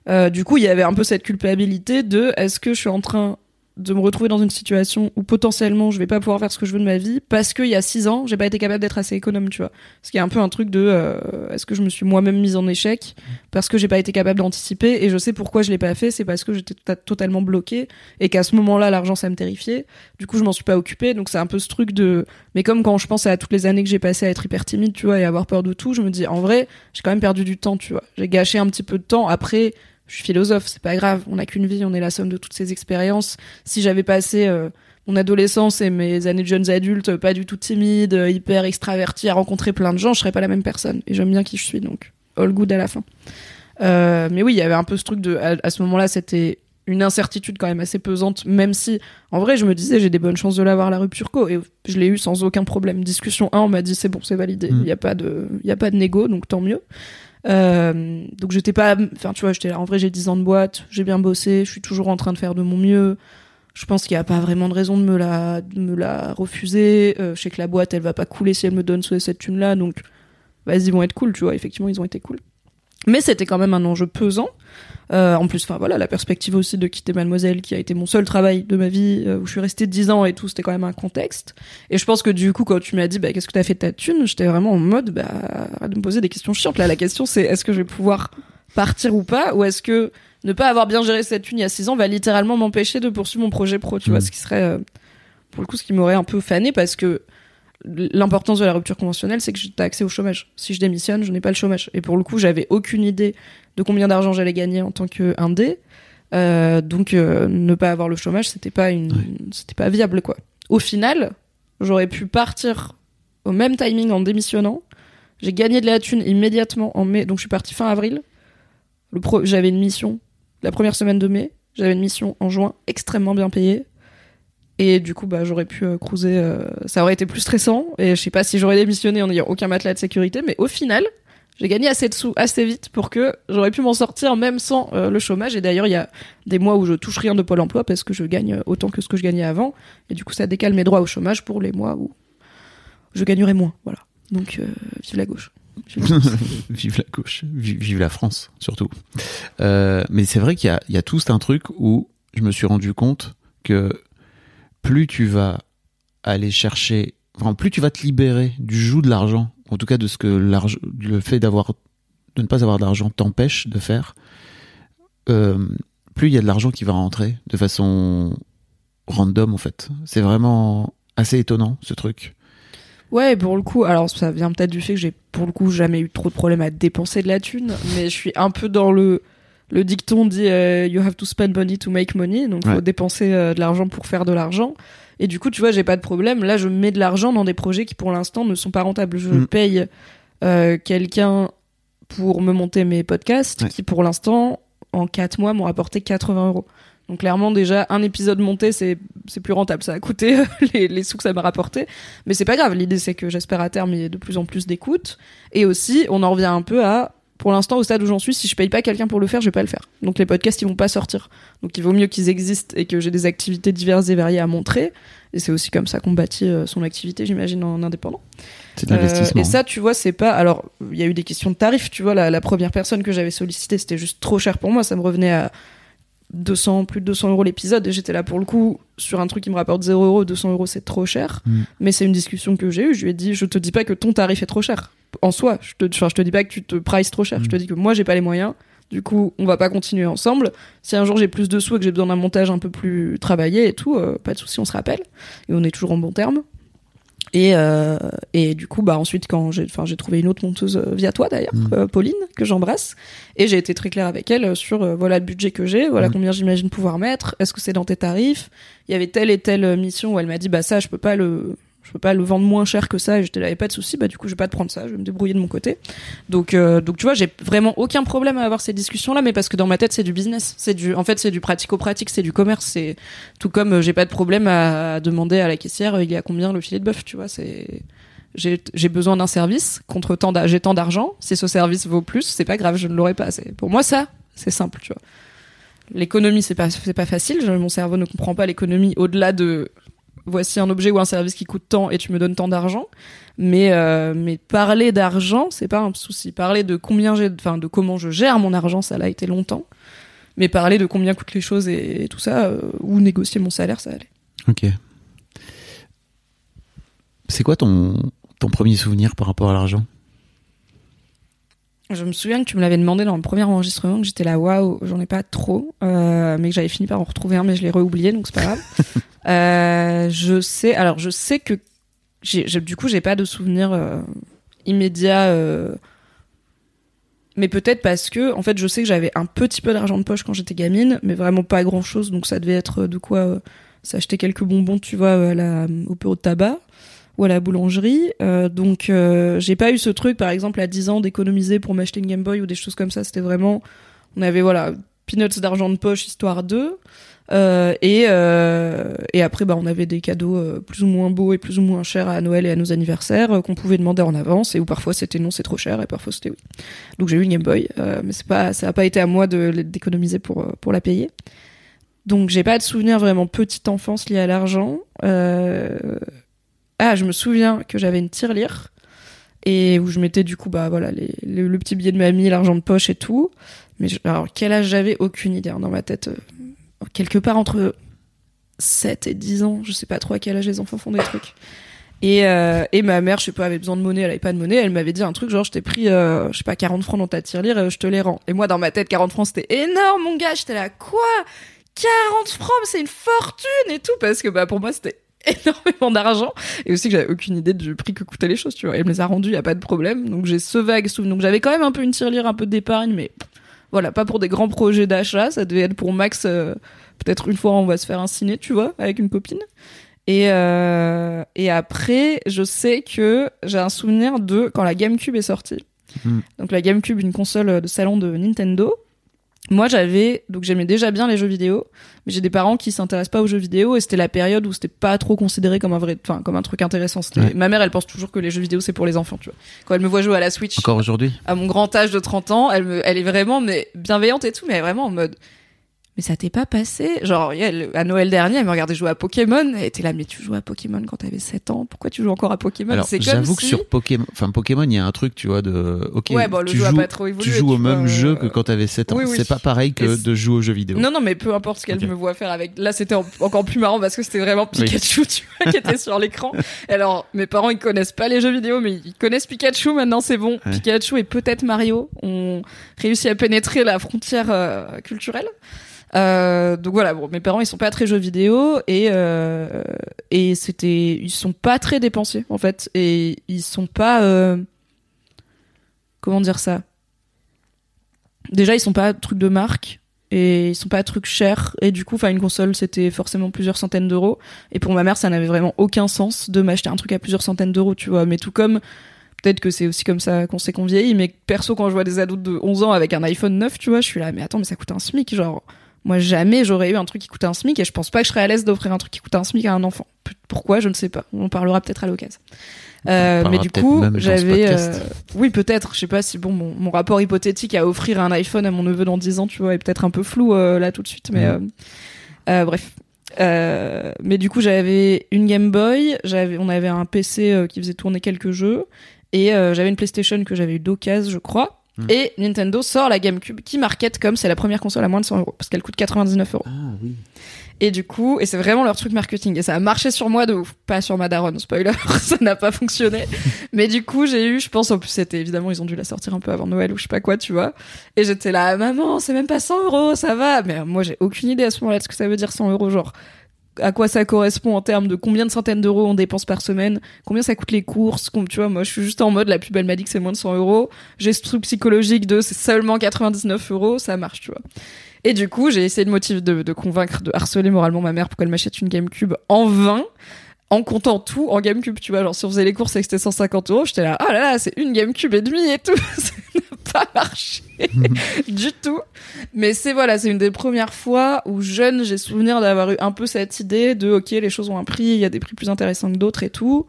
Euh, du coup il y avait un peu cette culpabilité de est-ce que je suis en train de me retrouver dans une situation où potentiellement je vais pas pouvoir faire ce que je veux de ma vie parce qu'il y a six ans j'ai pas été capable d'être assez économe tu vois. Ce qui est un peu un truc de euh, est-ce que je me suis moi-même mise en échec parce que j'ai pas été capable d'anticiper et je sais pourquoi je l'ai pas fait c'est parce que j'étais to- totalement bloquée et qu'à ce moment-là l'argent ça me terrifiait. Du coup je m'en suis pas occupée. Donc c'est un peu ce truc de mais comme quand je pense à toutes les années que j'ai passées à être hyper timide tu vois et avoir peur de tout je me dis en vrai j'ai quand même perdu du temps tu vois. J'ai gâché un petit peu de temps. Après je suis philosophe, c'est pas grave, on n'a qu'une vie, on est la somme de toutes ces expériences. Si j'avais passé euh, mon adolescence et mes années de jeunes adultes pas du tout timide, euh, hyper extraverti, à rencontrer plein de gens, je serais pas la même personne. Et j'aime bien qui je suis, donc all good à la fin. Euh, mais oui, il y avait un peu ce truc de, à, à ce moment-là, c'était une incertitude quand même assez pesante, même si, en vrai, je me disais, j'ai des bonnes chances de l'avoir, la rupture co, et je l'ai eu sans aucun problème. Discussion 1, on m'a dit, c'est bon, c'est validé, il Mm. n'y a pas de, il y a pas de négo, donc tant mieux. Euh, donc j'étais pas, enfin tu vois, j'étais là. En vrai, j'ai 10 ans de boîte, j'ai bien bossé, je suis toujours en train de faire de mon mieux. Je pense qu'il n'y a pas vraiment de raison de me la, de me la refuser. Euh, je sais que la boîte, elle va pas couler si elle me donne ce- cette thune-là, donc vas-y, ils vont être cool, tu vois. Effectivement, ils ont été cool. Mais c'était quand même un enjeu pesant. Euh, en plus, enfin voilà, la perspective aussi de quitter Mademoiselle, qui a été mon seul travail de ma vie, euh, où je suis restée 10 ans et tout, c'était quand même un contexte. Et je pense que du coup, quand tu m'as dit, bah, qu'est-ce que t'as fait de ta thune, j'étais vraiment en mode, bah, arrête de me poser des questions chiantes. Là, la question, c'est est-ce que je vais pouvoir partir ou pas, ou est-ce que ne pas avoir bien géré cette thune il y a 6 ans va littéralement m'empêcher de poursuivre mon projet pro, tu vois, Mhm. ce qui serait, euh, pour le coup, ce qui m'aurait un peu fané parce que l'importance de la rupture conventionnelle, c'est que t'as accès au chômage. Si je démissionne, je n'ai pas le chômage. Et pour le coup, j'avais aucune idée de combien d'argent j'allais gagner en tant qu'indé. Euh, donc, euh, ne pas avoir le chômage, c'était pas une, c'était pas viable, quoi. Au final, j'aurais pu partir au même timing en démissionnant. J'ai gagné de la thune immédiatement en mai, donc je suis partie fin avril. Le pro- j'avais une mission la première semaine de mai. J'avais une mission en juin extrêmement bien payée. Et du coup, bah, j'aurais pu euh, cruiser. euh, ça aurait été plus stressant. Et je sais pas si j'aurais démissionné en n'ayant aucun matelas de sécurité. Mais au final, j'ai gagné assez de sous assez vite pour que j'aurais pu m'en sortir même sans euh, le chômage. Et d'ailleurs, il y a des mois où je touche rien de Pôle emploi parce que je gagne autant que ce que je gagnais avant. Et du coup, ça décale mes droits au chômage pour les mois où je gagnerai moins. Voilà. Donc, euh, vive la gauche. Vive la gauche, vive, la France surtout. Euh, mais c'est vrai qu'il y a, il y a tout un truc où je me suis rendu compte que plus tu vas aller chercher, enfin plus tu vas te libérer du joug de l'argent, en tout cas de ce que le fait d'avoir, de ne pas avoir d'argent t'empêche de faire, euh, plus il y a de l'argent qui va rentrer de façon random en fait. C'est vraiment assez étonnant ce truc. Ouais, pour le coup, alors ça vient peut-être du fait que j'ai pour le coup jamais eu trop de problèmes à dépenser de la thune, mais je suis un peu dans le le dicton dit euh, you have to spend money to make money, donc Ouais. faut dépenser euh, de l'argent pour faire de l'argent. Et du coup, tu vois, j'ai pas de problème. Là, je mets de l'argent dans des projets qui pour l'instant ne sont pas rentables. Je Mm. paye euh, quelqu'un pour me monter mes podcasts Ouais. qui pour l'instant en 4 mois m'ont rapporté 80 euros. Donc clairement déjà un épisode monté c'est c'est plus rentable ça a coûté les, les sous que ça m'a rapporté mais c'est pas grave l'idée c'est que j'espère à terme il y ait de plus en plus d'écoute et aussi on en revient un peu à pour l'instant au stade où j'en suis si je paye pas quelqu'un pour le faire je vais pas le faire donc les podcasts ils vont pas sortir donc il vaut mieux qu'ils existent et que j'ai des activités diverses et variées à montrer et c'est aussi comme ça qu'on bâtit euh, son activité j'imagine en indépendant C'est l'investissement. euh, et ça, tu vois, c'est pas. Alors, il y a eu des questions de tarifs. Tu vois, la, la première personne que j'avais sollicitée, c'était juste trop cher pour moi. Ça me revenait à 200, plus de 200 euros l'épisode et j'étais là pour le coup sur un truc qui me rapporte 0 euros, 200 euros c'est trop cher. Mm. Mais c'est une discussion que j'ai eue. Je lui ai dit, je te dis pas que ton tarif est trop cher. En soi, je te, je te dis pas que tu te prices trop cher. Je te dis que moi j'ai pas les moyens. Du coup, on va pas continuer ensemble. Si un jour j'ai plus de sous et que j'ai besoin d'un montage un peu plus travaillé et tout, euh, pas de souci, on se rappelle. Et on est toujours en bon terme. Et, euh, et du coup, bah ensuite, quand j'ai, enfin, j'ai trouvé une autre monteuse euh, via toi d'ailleurs, Mm. euh, Pauline, que j'embrasse, et j'ai été très claire avec elle euh, sur euh, voilà le budget que j'ai, voilà Mm. combien j'imagine pouvoir mettre, est-ce que c'est dans tes tarifs? Il y avait telle et telle mission où elle m'a dit bah ça, je peux pas le, je peux pas le vendre moins cher que ça. Et j'étais là, a pas de souci, bah du coup, je vais pas te prendre ça, je vais me débrouiller de mon côté. Donc, euh, donc tu vois, j'ai vraiment aucun problème à avoir ces discussions-là, mais parce que dans ma tête, c'est du business, c'est du, en fait, c'est du pratico-pratique, c'est du commerce, c'est tout comme euh, j'ai pas de problème à demander à la caissière euh, il y a combien le filet de bœuf, tu vois, c'est j'ai j'ai besoin d'un service contre tant j'ai tant d'argent, si ce service vaut plus, c'est pas grave, je ne l'aurai pas. C'est pour moi ça, c'est simple, tu vois. L'économie c'est pas c'est pas facile, mon cerveau ne comprend pas l'économie au-delà de voici un objet ou un service qui coûte tant et tu me donnes tant d'argent. Mais euh, mais parler d'argent, c'est pas un souci. Parler de combien j'ai enfin de comment je gère mon argent, ça l'a été longtemps. Mais parler de combien coûtent les choses et, tout ça euh, ou négocier mon salaire, ça allait. Ok. C'est quoi ton premier souvenir par rapport à l'argent? Je me souviens que tu me l'avais demandé dans le premier enregistrement, que j'étais là, waouh, j'en ai pas trop, euh, mais que j'avais fini par en retrouver un, mais je l'ai réoublié, donc c'est pas grave. Euh, je sais, alors je sais que du coup, j'ai pas de souvenir euh, immédiat, euh, mais peut-être parce que, en fait, je sais que j'avais un petit peu d'argent de poche quand j'étais gamine, mais vraiment pas grand chose, donc ça devait être de quoi s'acheter quelques bonbons, tu vois, à la, au bureau de tabac ou à la boulangerie. Euh, donc euh, j'ai pas eu ce truc par exemple à 10 ans d'économiser pour m'acheter une Game Boy ou des choses comme ça. C'était vraiment on avait voilà peanuts d'argent de poche histoire d'eux. Euh, et euh, et après bah on avait des cadeaux plus ou moins beaux et plus ou moins chers à Noël et à nos anniversaires qu'on pouvait demander en avance et où parfois c'était non c'est trop cher et parfois c'était oui. Donc j'ai eu une Game Boy mais c'est pas ça a pas été à moi d'économiser pour pour la payer. Donc j'ai pas de souvenir vraiment petite enfance lié à l'argent. Euh, ah, je me souviens que j'avais une tirelire et où je mettais du coup bah voilà le, petit billet de mamie, l'argent de poche et tout. Mais alors quel âge j'avais? Aucune idée hein, dans ma tête. euh, quelque part entre 7 et 10 ans, je sais pas trop à quel âge les enfants font des trucs. Et, euh, et ma mère, je sais pas, avait besoin de monnaie, elle avait pas de monnaie, elle m'avait dit un truc genre je t'ai pris euh, je sais pas 40 francs dans ta tirelire, je te les rends. Et moi dans ma tête 40 francs c'était énorme mon gars, j'étais là quoi? 40 francs, c'est une fortune et tout parce que bah pour moi c'était énormément d'argent et aussi que j'avais aucune idée du prix que coûtaient les choses, tu vois. Elle me les a rendus, y a pas de problème. Donc j'ai ce vague souvenir. Donc j'avais quand même un peu une tirelire, un peu d'épargne, mais voilà, pas pour des grands projets d'achat. Ça devait être pour max, euh, peut-être une fois on va se faire un ciné, tu vois, avec une copine. Et, euh, et après, je sais que j'ai un souvenir de quand la GameCube est sortie. Mm. Donc la GameCube, une console de salon de Nintendo. Moi, j'avais donc j'aimais déjà bien les jeux vidéo, mais j'ai des parents qui s'intéressent pas aux jeux vidéo et c'était la période où c'était pas trop considéré comme un vrai, enfin comme un truc intéressant. Ouais. ma mère, elle pense toujours que les jeux vidéo c'est pour les enfants, tu vois. Quand elle me voit jouer à la Switch, Encore aujourd'hui? à mon grand âge de 30 ans, elle me, elle est vraiment mais bienveillante et tout, mais elle est vraiment en mode. Mais ça t'est pas passé? Genre, elle, à Noël dernier, elle me regardait jouer à Pokémon. Elle était là, mais tu joues à Pokémon quand t'avais 7 ans? Pourquoi tu joues encore à Pokémon? C'est comme j'avoue que si... sur Pokémon, enfin Pokémon, il y a un truc, tu vois, de, ok, Ouais, bon, le tu jeu joues, pas trop évolué, tu joues au même jeu euh, que quand t'avais 7 ans. oui, oui. C'est pas pareil que Et de jouer aux jeux vidéo. Non, non, mais peu importe ce qu'elle me voit faire avec. Là, c'était en- encore plus marrant parce que c'était vraiment Pikachu, tu vois, qui était sur l'écran. Alors, mes parents, ils connaissent pas les jeux vidéo, mais ils connaissent Pikachu. Maintenant, c'est bon. Ouais. Pikachu et peut-être Mario ont réussi à pénétrer la frontière euh, culturelle. Euh, donc voilà, bon, mes parents ils sont pas très jeux vidéo et euh, et c'était ils sont pas très dépensiers en fait. Et ils sont pas euh, comment dire ça? Déjà ils sont pas trucs de marque et ils sont pas trucs chers. Et du coup enfin une console c'était forcément plusieurs centaines d'euros. Et pour ma mère ça n'avait vraiment aucun sens de m'acheter un truc à plusieurs centaines d'euros tu vois. Mais tout comme peut-être que c'est aussi comme ça qu'on sait qu'on vieillit mais perso quand je vois des ados de 11 ans avec un iPhone 9 tu vois je suis là mais attends mais ça coûte un SMIC genre moi jamais j'aurais eu un truc qui coûtait un SMIC et je pense pas que je serais à l'aise d'offrir un truc qui coûte un SMIC à un enfant. Pourquoi? Je ne sais pas. On en parlera peut-être à l'occasion. Euh, mais du coup j'avais euh, oui peut-être. Je sais pas si bon mon, mon rapport hypothétique à offrir un iPhone à mon neveu dans 10 ans tu vois est peut-être un peu flou euh, là tout de suite mais euh, euh, bref. Euh, mais du coup j'avais une Game Boy j'avais on avait un PC qui faisait tourner quelques jeux et j'avais une PlayStation que j'avais eu d'occasion je crois Et Nintendo sort la GameCube qui market comme c'est la première console à moins de 100 euros parce qu'elle coûte 99 euros. Ah oui. Et du coup, et c'est vraiment leur truc marketing. Et ça a marché sur moi de ouf. Pas sur ma daronne, spoiler, ça n'a pas fonctionné. Mais du coup, j'ai eu, je pense, en plus, c'était évidemment, ils ont dû la sortir un peu avant Noël ou je sais pas quoi, tu vois. Et j'étais là, maman, c'est même pas 100 euros, ça va. Mais moi, j'ai aucune idée à ce moment-là de ce que ça veut dire 100 euros, genre à quoi ça correspond en termes de combien de centaines d'euros on dépense par semaine, combien ça coûte les courses, comme, tu vois, moi je suis juste en mode, la pub elle m'a dit que c'est moins de 100 euros, j'ai ce truc psychologique de c'est seulement 99 euros, ça marche, tu vois. Et du coup, j'ai essayé de motiver, de, de convaincre, de harceler moralement ma mère pour qu'elle m'achète une GameCube en vain, en comptant tout en GameCube, tu vois. Genre, si on faisait les courses et que c'était 150 euros, j'étais là, ah là là, c'est une GameCube et demie et tout. ça n'a pas marché du tout. Mais c'est voilà, c'est une des premières fois où jeune, j'ai souvenir d'avoir eu un peu cette idée de, ok, les choses ont un prix, il y a des prix plus intéressants que d'autres et tout.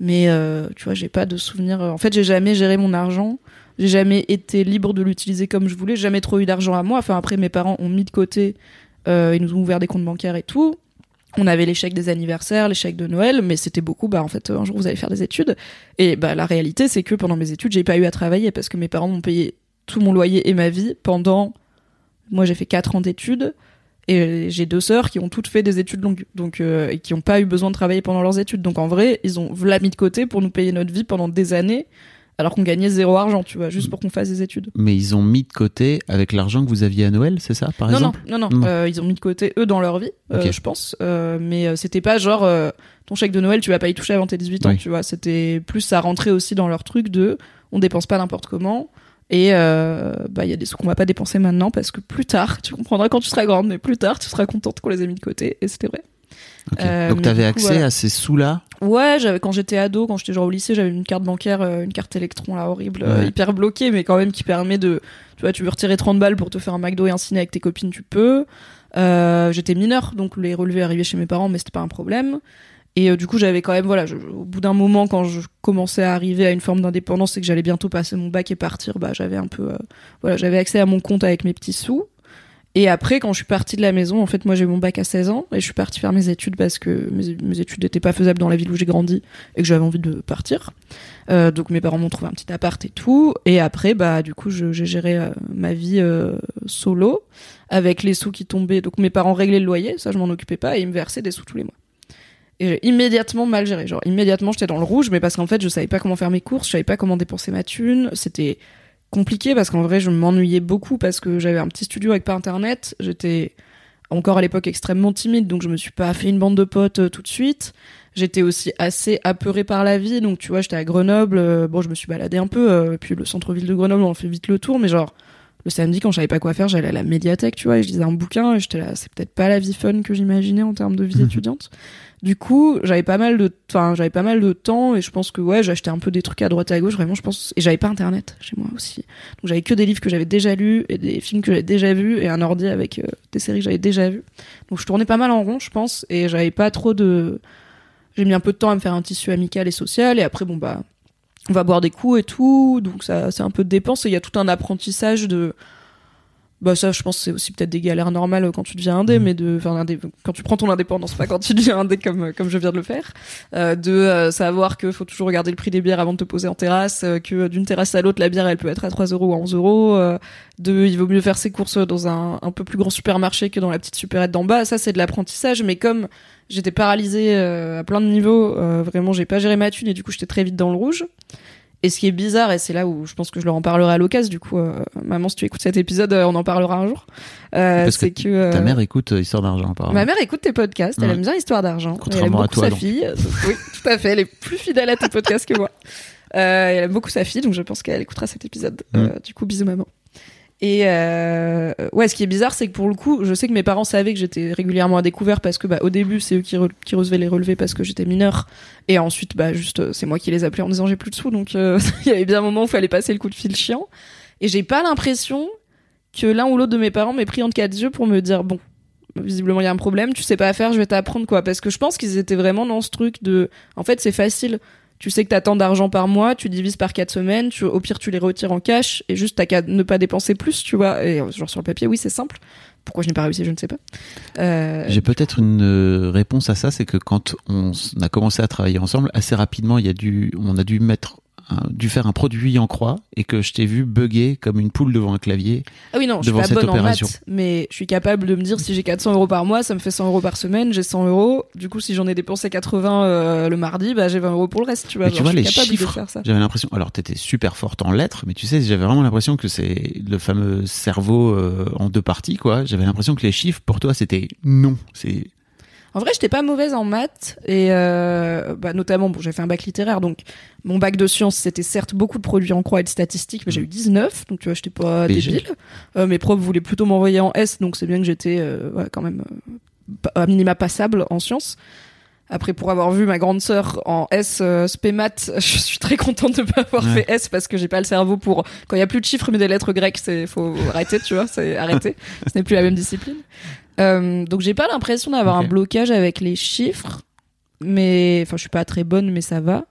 Mais euh, tu vois, j'ai pas de souvenir. En fait, j'ai jamais géré mon argent. J'ai jamais été libre de l'utiliser comme je voulais. J'ai jamais trop eu d'argent à moi. Enfin, après, mes parents ont mis de côté. Euh, ils nous ont ouvert des comptes bancaires et tout. On avait chèques des anniversaires, chèques de Noël, mais c'était beaucoup. Bah, en fait, un jour vous allez faire des études. Et bah, la réalité, c'est que pendant mes études, j'ai pas eu à travailler parce que mes parents m'ont payé tout mon loyer et ma vie pendant. Moi, j'ai fait quatre ans d'études. Et j'ai deux sœurs qui ont toutes fait des études longues, donc euh, et qui n'ont pas eu besoin de travailler pendant leurs études. Donc en vrai, ils ont v'là mis de côté pour nous payer notre vie pendant des années, alors qu'on gagnait zéro argent, tu vois, juste pour qu'on fasse des études. Mais ils ont mis de côté avec l'argent que vous aviez à Noël, c'est ça, par non, exemple non, non, non, Non. euh, ils ont mis de côté eux dans leur vie, euh, je pense. Euh, mais c'était pas genre ton chèque de Noël, tu vas pas y toucher avant tes 18 ans, Oui. tu vois. C'était plus ça rentrait aussi dans leur truc de on dépense pas n'importe comment. Et bah il y a des sous qu'on va pas dépenser maintenant parce que plus tard, tu comprendras quand tu seras grande, mais plus tard tu seras contente qu'on les ait mis de côté. Et c'était vrai. Ok. Euh, Donc t'avais accès voilà. à ces sous-là Ouais, j'avais quand j'étais ado, quand j'étais genre au lycée, j'avais une carte bancaire, euh, une carte électron là horrible, euh, hyper bloquée, mais quand même qui permet de, tu vois, tu veux retirer 30 balles pour te faire un McDo et un ciné avec tes copines, tu peux. Euh, j'étais mineure, donc les relevés arrivaient chez mes parents, mais c'était pas un problème. Et du coup, j'avais quand même, voilà, je- au bout d'un moment, quand je commençais à arriver à une forme d'indépendance et que j'allais bientôt passer mon bac et partir, bah j'avais un peu, voilà, j'avais accès à mon compte avec mes petits sous. Et après, quand je suis partie de la maison, en fait, moi j'ai mon bac à 16 ans et je suis partie faire mes études parce que mes, études n'étaient pas faisables dans la ville où j'ai grandi et que j'avais envie de partir. Euh, donc mes parents m'ont trouvé un petit appart et tout. Et après, bah du coup, j'ai géré euh, ma vie euh, solo avec les sous qui tombaient. Donc mes parents réglaient le loyer, ça je m'en occupais pas, et ils me versaient des sous tous les mois. Et j'ai immédiatement mal géré. Genre immédiatement j'étais dans le rouge, mais parce qu'en fait je savais pas comment faire mes courses, je savais pas comment dépenser ma thune. C'était compliqué parce qu'en vrai je m'ennuyais beaucoup parce que j'avais un petit studio avec pas internet. J'étais encore à l'époque extrêmement timide, donc je me suis pas fait une bande de potes euh, tout de suite. J'étais aussi assez apeurée par la vie, donc tu vois, j'étais à Grenoble, euh, bon, je me suis baladée un peu, euh, puis le centre-ville de Grenoble, on fait vite le tour, mais genre, le samedi, quand je savais pas quoi faire, j'allais à la médiathèque, tu vois, et je lisais un bouquin, et j'étais là, c'est peut-être pas la vie fun que j'imaginais en termes de vie Mhm. étudiante. Du coup, j'avais pas mal de, enfin, j'avais pas mal de temps, et je pense que, ouais, j'achetais un peu des trucs à droite et à gauche, vraiment, je pense, et j'avais pas internet chez moi aussi. Donc j'avais que des livres que j'avais déjà lus, et des films que j'avais déjà vus, et un ordi avec euh, des séries que j'avais déjà vues. Donc je tournais pas mal en rond, je pense, et j'avais pas trop de. J'ai mis un peu de temps à me faire un tissu amical et social, et après, bon, bah, on va boire des coups et tout, donc ça, c'est un peu de dépenses, et il y a tout un apprentissage de. Bah, ça, je pense, c'est aussi peut-être des galères normales quand tu deviens indé, mais de. Enfin, indé- quand tu prends ton indépendance, pas quand tu deviens indé comme, comme je viens de le faire. Euh, de euh, savoir qu'il faut toujours regarder le prix des bières avant de te poser en terrasse, euh, que d'une terrasse à l'autre, la bière, elle peut être à 3 euros ou à 11 euros. euh, de il vaut mieux faire ses courses dans un, un peu plus grand supermarché que dans la petite supérette d'en bas. Ça, c'est de l'apprentissage, mais comme j'étais paralysée euh, à plein de niveaux, euh, vraiment, j'ai pas géré ma thune et du coup, j'étais très vite dans le rouge. Et ce qui est bizarre, et c'est là où je pense que je leur en parlerai à l'occasion, du coup, euh, maman, si tu écoutes cet épisode, euh, on en parlera un jour. Euh, Parce que euh, Ta mère écoute Histoire d'argent, apparemment. Ma mère écoute tes podcasts, elle aime bien l'histoire d'argent. Et Elle aime Contrairement à beaucoup toi, sa donc. fille. Oui, tout à fait. Elle est plus fidèle à tes podcasts que moi. Elle aime beaucoup sa fille, donc je pense qu'elle écoutera cet épisode. Euh, du coup, bisous maman. Et euh, ouais, ce qui est bizarre, c'est que pour le coup, je sais que mes parents savaient que j'étais régulièrement à découvert parce que bah, au début, c'est eux qui, re- qui recevaient les relevés parce que j'étais mineure. Et ensuite, bah, juste, euh, c'est moi qui les appelais en disant j'ai plus de sous. Donc, euh, il y avait bien un moment où il fallait passer le coup de fil chiant. Et j'ai pas l'impression que l'un ou l'autre de mes parents m'ait pris entre quatre yeux pour me dire bon, visiblement il y a un problème, tu sais pas faire, je vais t'apprendre quoi. Parce que je pense qu'ils étaient vraiment dans ce truc de, en fait c'est facile. Tu sais que t'as tant d'argent par mois, tu divises par quatre semaines, tu, au pire tu les retires en cash et juste t'as qu'à ne pas dépenser plus, tu vois. Et euh, genre sur le papier, oui c'est simple. Pourquoi je n'ai pas réussi, je ne sais pas. Euh, J'ai peut-être une euh, réponse à ça, c'est que quand on a commencé à travailler ensemble, assez rapidement, il y a dû, on a dû mettre dû faire un produit en croix et que je t'ai vu bugger comme une poule devant un clavier. Ah oui, non, je suis pas bonne opération. en maths, mais je suis capable de me dire si j'ai 400 euros par mois, ça me fait 100 euros par semaine, j'ai 100 euros. Du coup, si j'en ai dépensé 80 euh, le mardi, bah j'ai 20 euros pour le reste, tu vois. Mais tu vois, je suis les capable de chiffres, faire ça. j'avais l'impression. Alors, t'étais super forte en lettres, mais tu sais, j'avais vraiment l'impression que c'est le fameux cerveau euh, en deux parties, quoi. J'avais l'impression que les chiffres, pour toi, c'était non. C'est En vrai, j'étais pas mauvaise en maths et euh, bah, notamment, bon, j'ai fait un bac littéraire, donc mon bac de sciences, c'était certes beaucoup de produits en croix et de statistiques, mais j'ai eu 19, donc tu vois, j'étais pas BG. débile. Euh, mes profs voulaient plutôt m'envoyer en S, donc c'est bien que j'étais euh, ouais, quand même euh, à minima passable en sciences. Après, pour avoir vu ma grande sœur en S euh, spé maths, je suis très contente de pas avoir Ouais. fait S parce que j'ai pas le cerveau pour quand il y a plus de chiffres mais des lettres grecques, c'est faut arrêter, tu vois, c'est arrêter. Ce n'est plus la même discipline. Euh, donc j'ai pas l'impression d'avoir un blocage avec les chiffres, mais enfin je suis pas très bonne, mais ça va.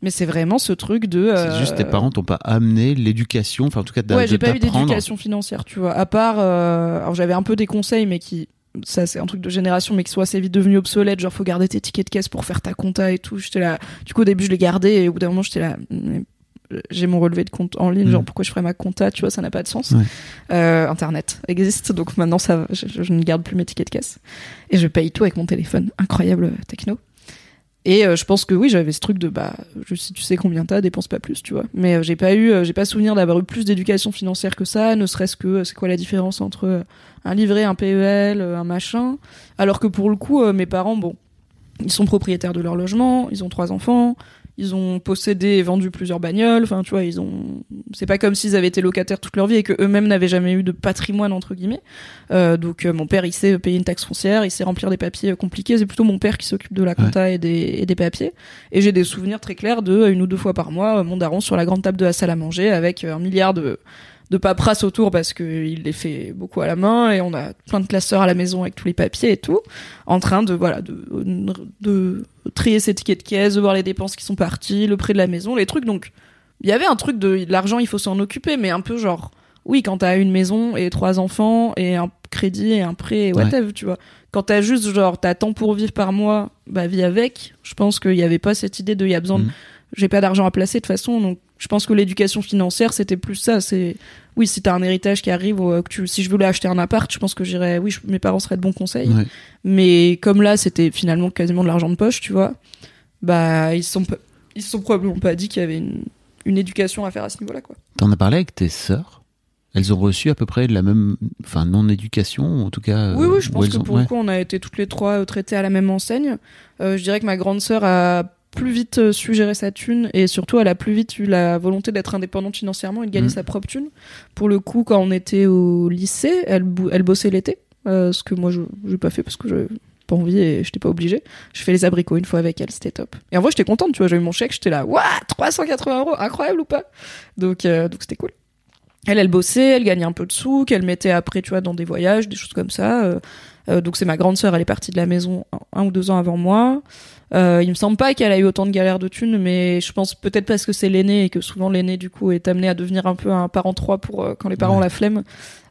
Mais c'est vraiment ce truc de. c'est euh, juste tes parents t'ont pas amené l'éducation, enfin en tout cas de, Ouais, j'ai pas eu d'éducation financière, tu vois. À part, euh, alors j'avais un peu des conseils, mais qui, ça c'est un truc de génération, mais qui sont assez vite devenus obsolètes. Genre, faut garder tes tickets de caisse pour faire ta compta et tout. J'étais là. Du coup, au début, je les gardais et au bout d'un moment, j'étais là. J'ai mon relevé de compte en ligne, Mm. genre pourquoi je ferais ma compta, tu vois, ça n'a pas de sens. Ouais. Euh, Internet existe, donc maintenant ça, je, je ne garde plus mes tickets de caisse et je paye tout avec mon téléphone, incroyable euh, techno. Et euh, je pense que oui, j'avais ce truc de bah, je, si tu sais combien t'as, dépense pas plus, tu vois. Mais euh, j'ai pas eu, j'ai pas souvenir d'avoir eu plus d'éducation financière que ça, ne serait-ce que c'est quoi la différence entre un livret, un PEL, un machin. Alors que pour le coup, mes parents, bon, ils sont propriétaires de leur logement, ils ont trois enfants, ils ont possédé et vendu plusieurs bagnoles. Enfin, tu vois, ils ont. C'est pas comme s'ils avaient été locataires toute leur vie et que eux-mêmes n'avaient jamais eu de patrimoine entre guillemets. Euh, donc, euh, mon père, il sait payer une taxe foncière, il sait remplir des papiers euh, compliqués. C'est plutôt mon père qui s'occupe de la compta et, des, et des papiers. Et j'ai des souvenirs très clairs de euh, une ou deux fois par mois, mon daron sur la grande table de la salle à manger avec un milliard de de paperasse autour parce que il les fait beaucoup à la main et on a plein de classeurs à la maison avec tous les papiers et tout en train de voilà de, de trier ses tickets de caisse de voir les dépenses qui sont parties le prix de la maison les trucs. Donc il y avait un truc de l'argent il faut s'en occuper mais un peu genre oui quand t'as une maison et trois enfants et un crédit et un prêt et whatever tu vois. Quand t'as juste genre t'as tant pour vivre par mois bah vis avec. Je pense qu'il y avait pas cette idée de il y a besoin de Mhm. j'ai pas d'argent à placer de toute façon donc je pense que l'éducation financière c'était plus ça c'est oui si t'as un héritage qui arrive euh, que tu si je voulais acheter un appart je pense que j'irais oui je- mes parents seraient de bons conseils Ouais. mais comme là c'était finalement quasiment de l'argent de poche tu vois bah ils sont ils se sont probablement pas dit qu'il y avait une, une éducation à faire à ce niveau là quoi T'en as parlé avec tes sœurs? Elles ont reçu à peu près de la même, enfin non-éducation, en tout cas. Oui, euh, oui, je où pense que ont- pour ouais. le coup, on a été toutes les trois euh, traitées à la même enseigne. Euh, je dirais que ma grande sœur a plus vite euh, su gérer sa thune et surtout elle a plus vite eu la volonté d'être indépendante financièrement et de gagner Mhm. sa propre thune. Pour le coup, quand on était au lycée, elle, elle bossait l'été, euh, ce que moi je n'ai pas fait parce que j'avais pas envie et j'étais pas obligée. Je fais les abricots une fois avec elle, c'était top. Et en vrai, j'étais contente, tu vois, j'ai eu mon chèque, j'étais là, waouh, 380 euros, incroyable ou pas? Donc, euh, donc c'était cool. Elle, elle bossait, elle gagnait un peu de sous, qu'elle mettait après, tu vois, dans des voyages, des choses comme ça. Euh, euh, donc c'est ma grande sœur, elle est partie de la maison un, un ou deux ans avant moi. Euh, il me semble pas qu'elle a eu autant de galères de thunes, mais je pense peut-être parce que c'est l'aîné et que souvent l'aîné du coup est amené à devenir un peu un parent 3 pour euh, quand les parents ont Ouais. la flemme.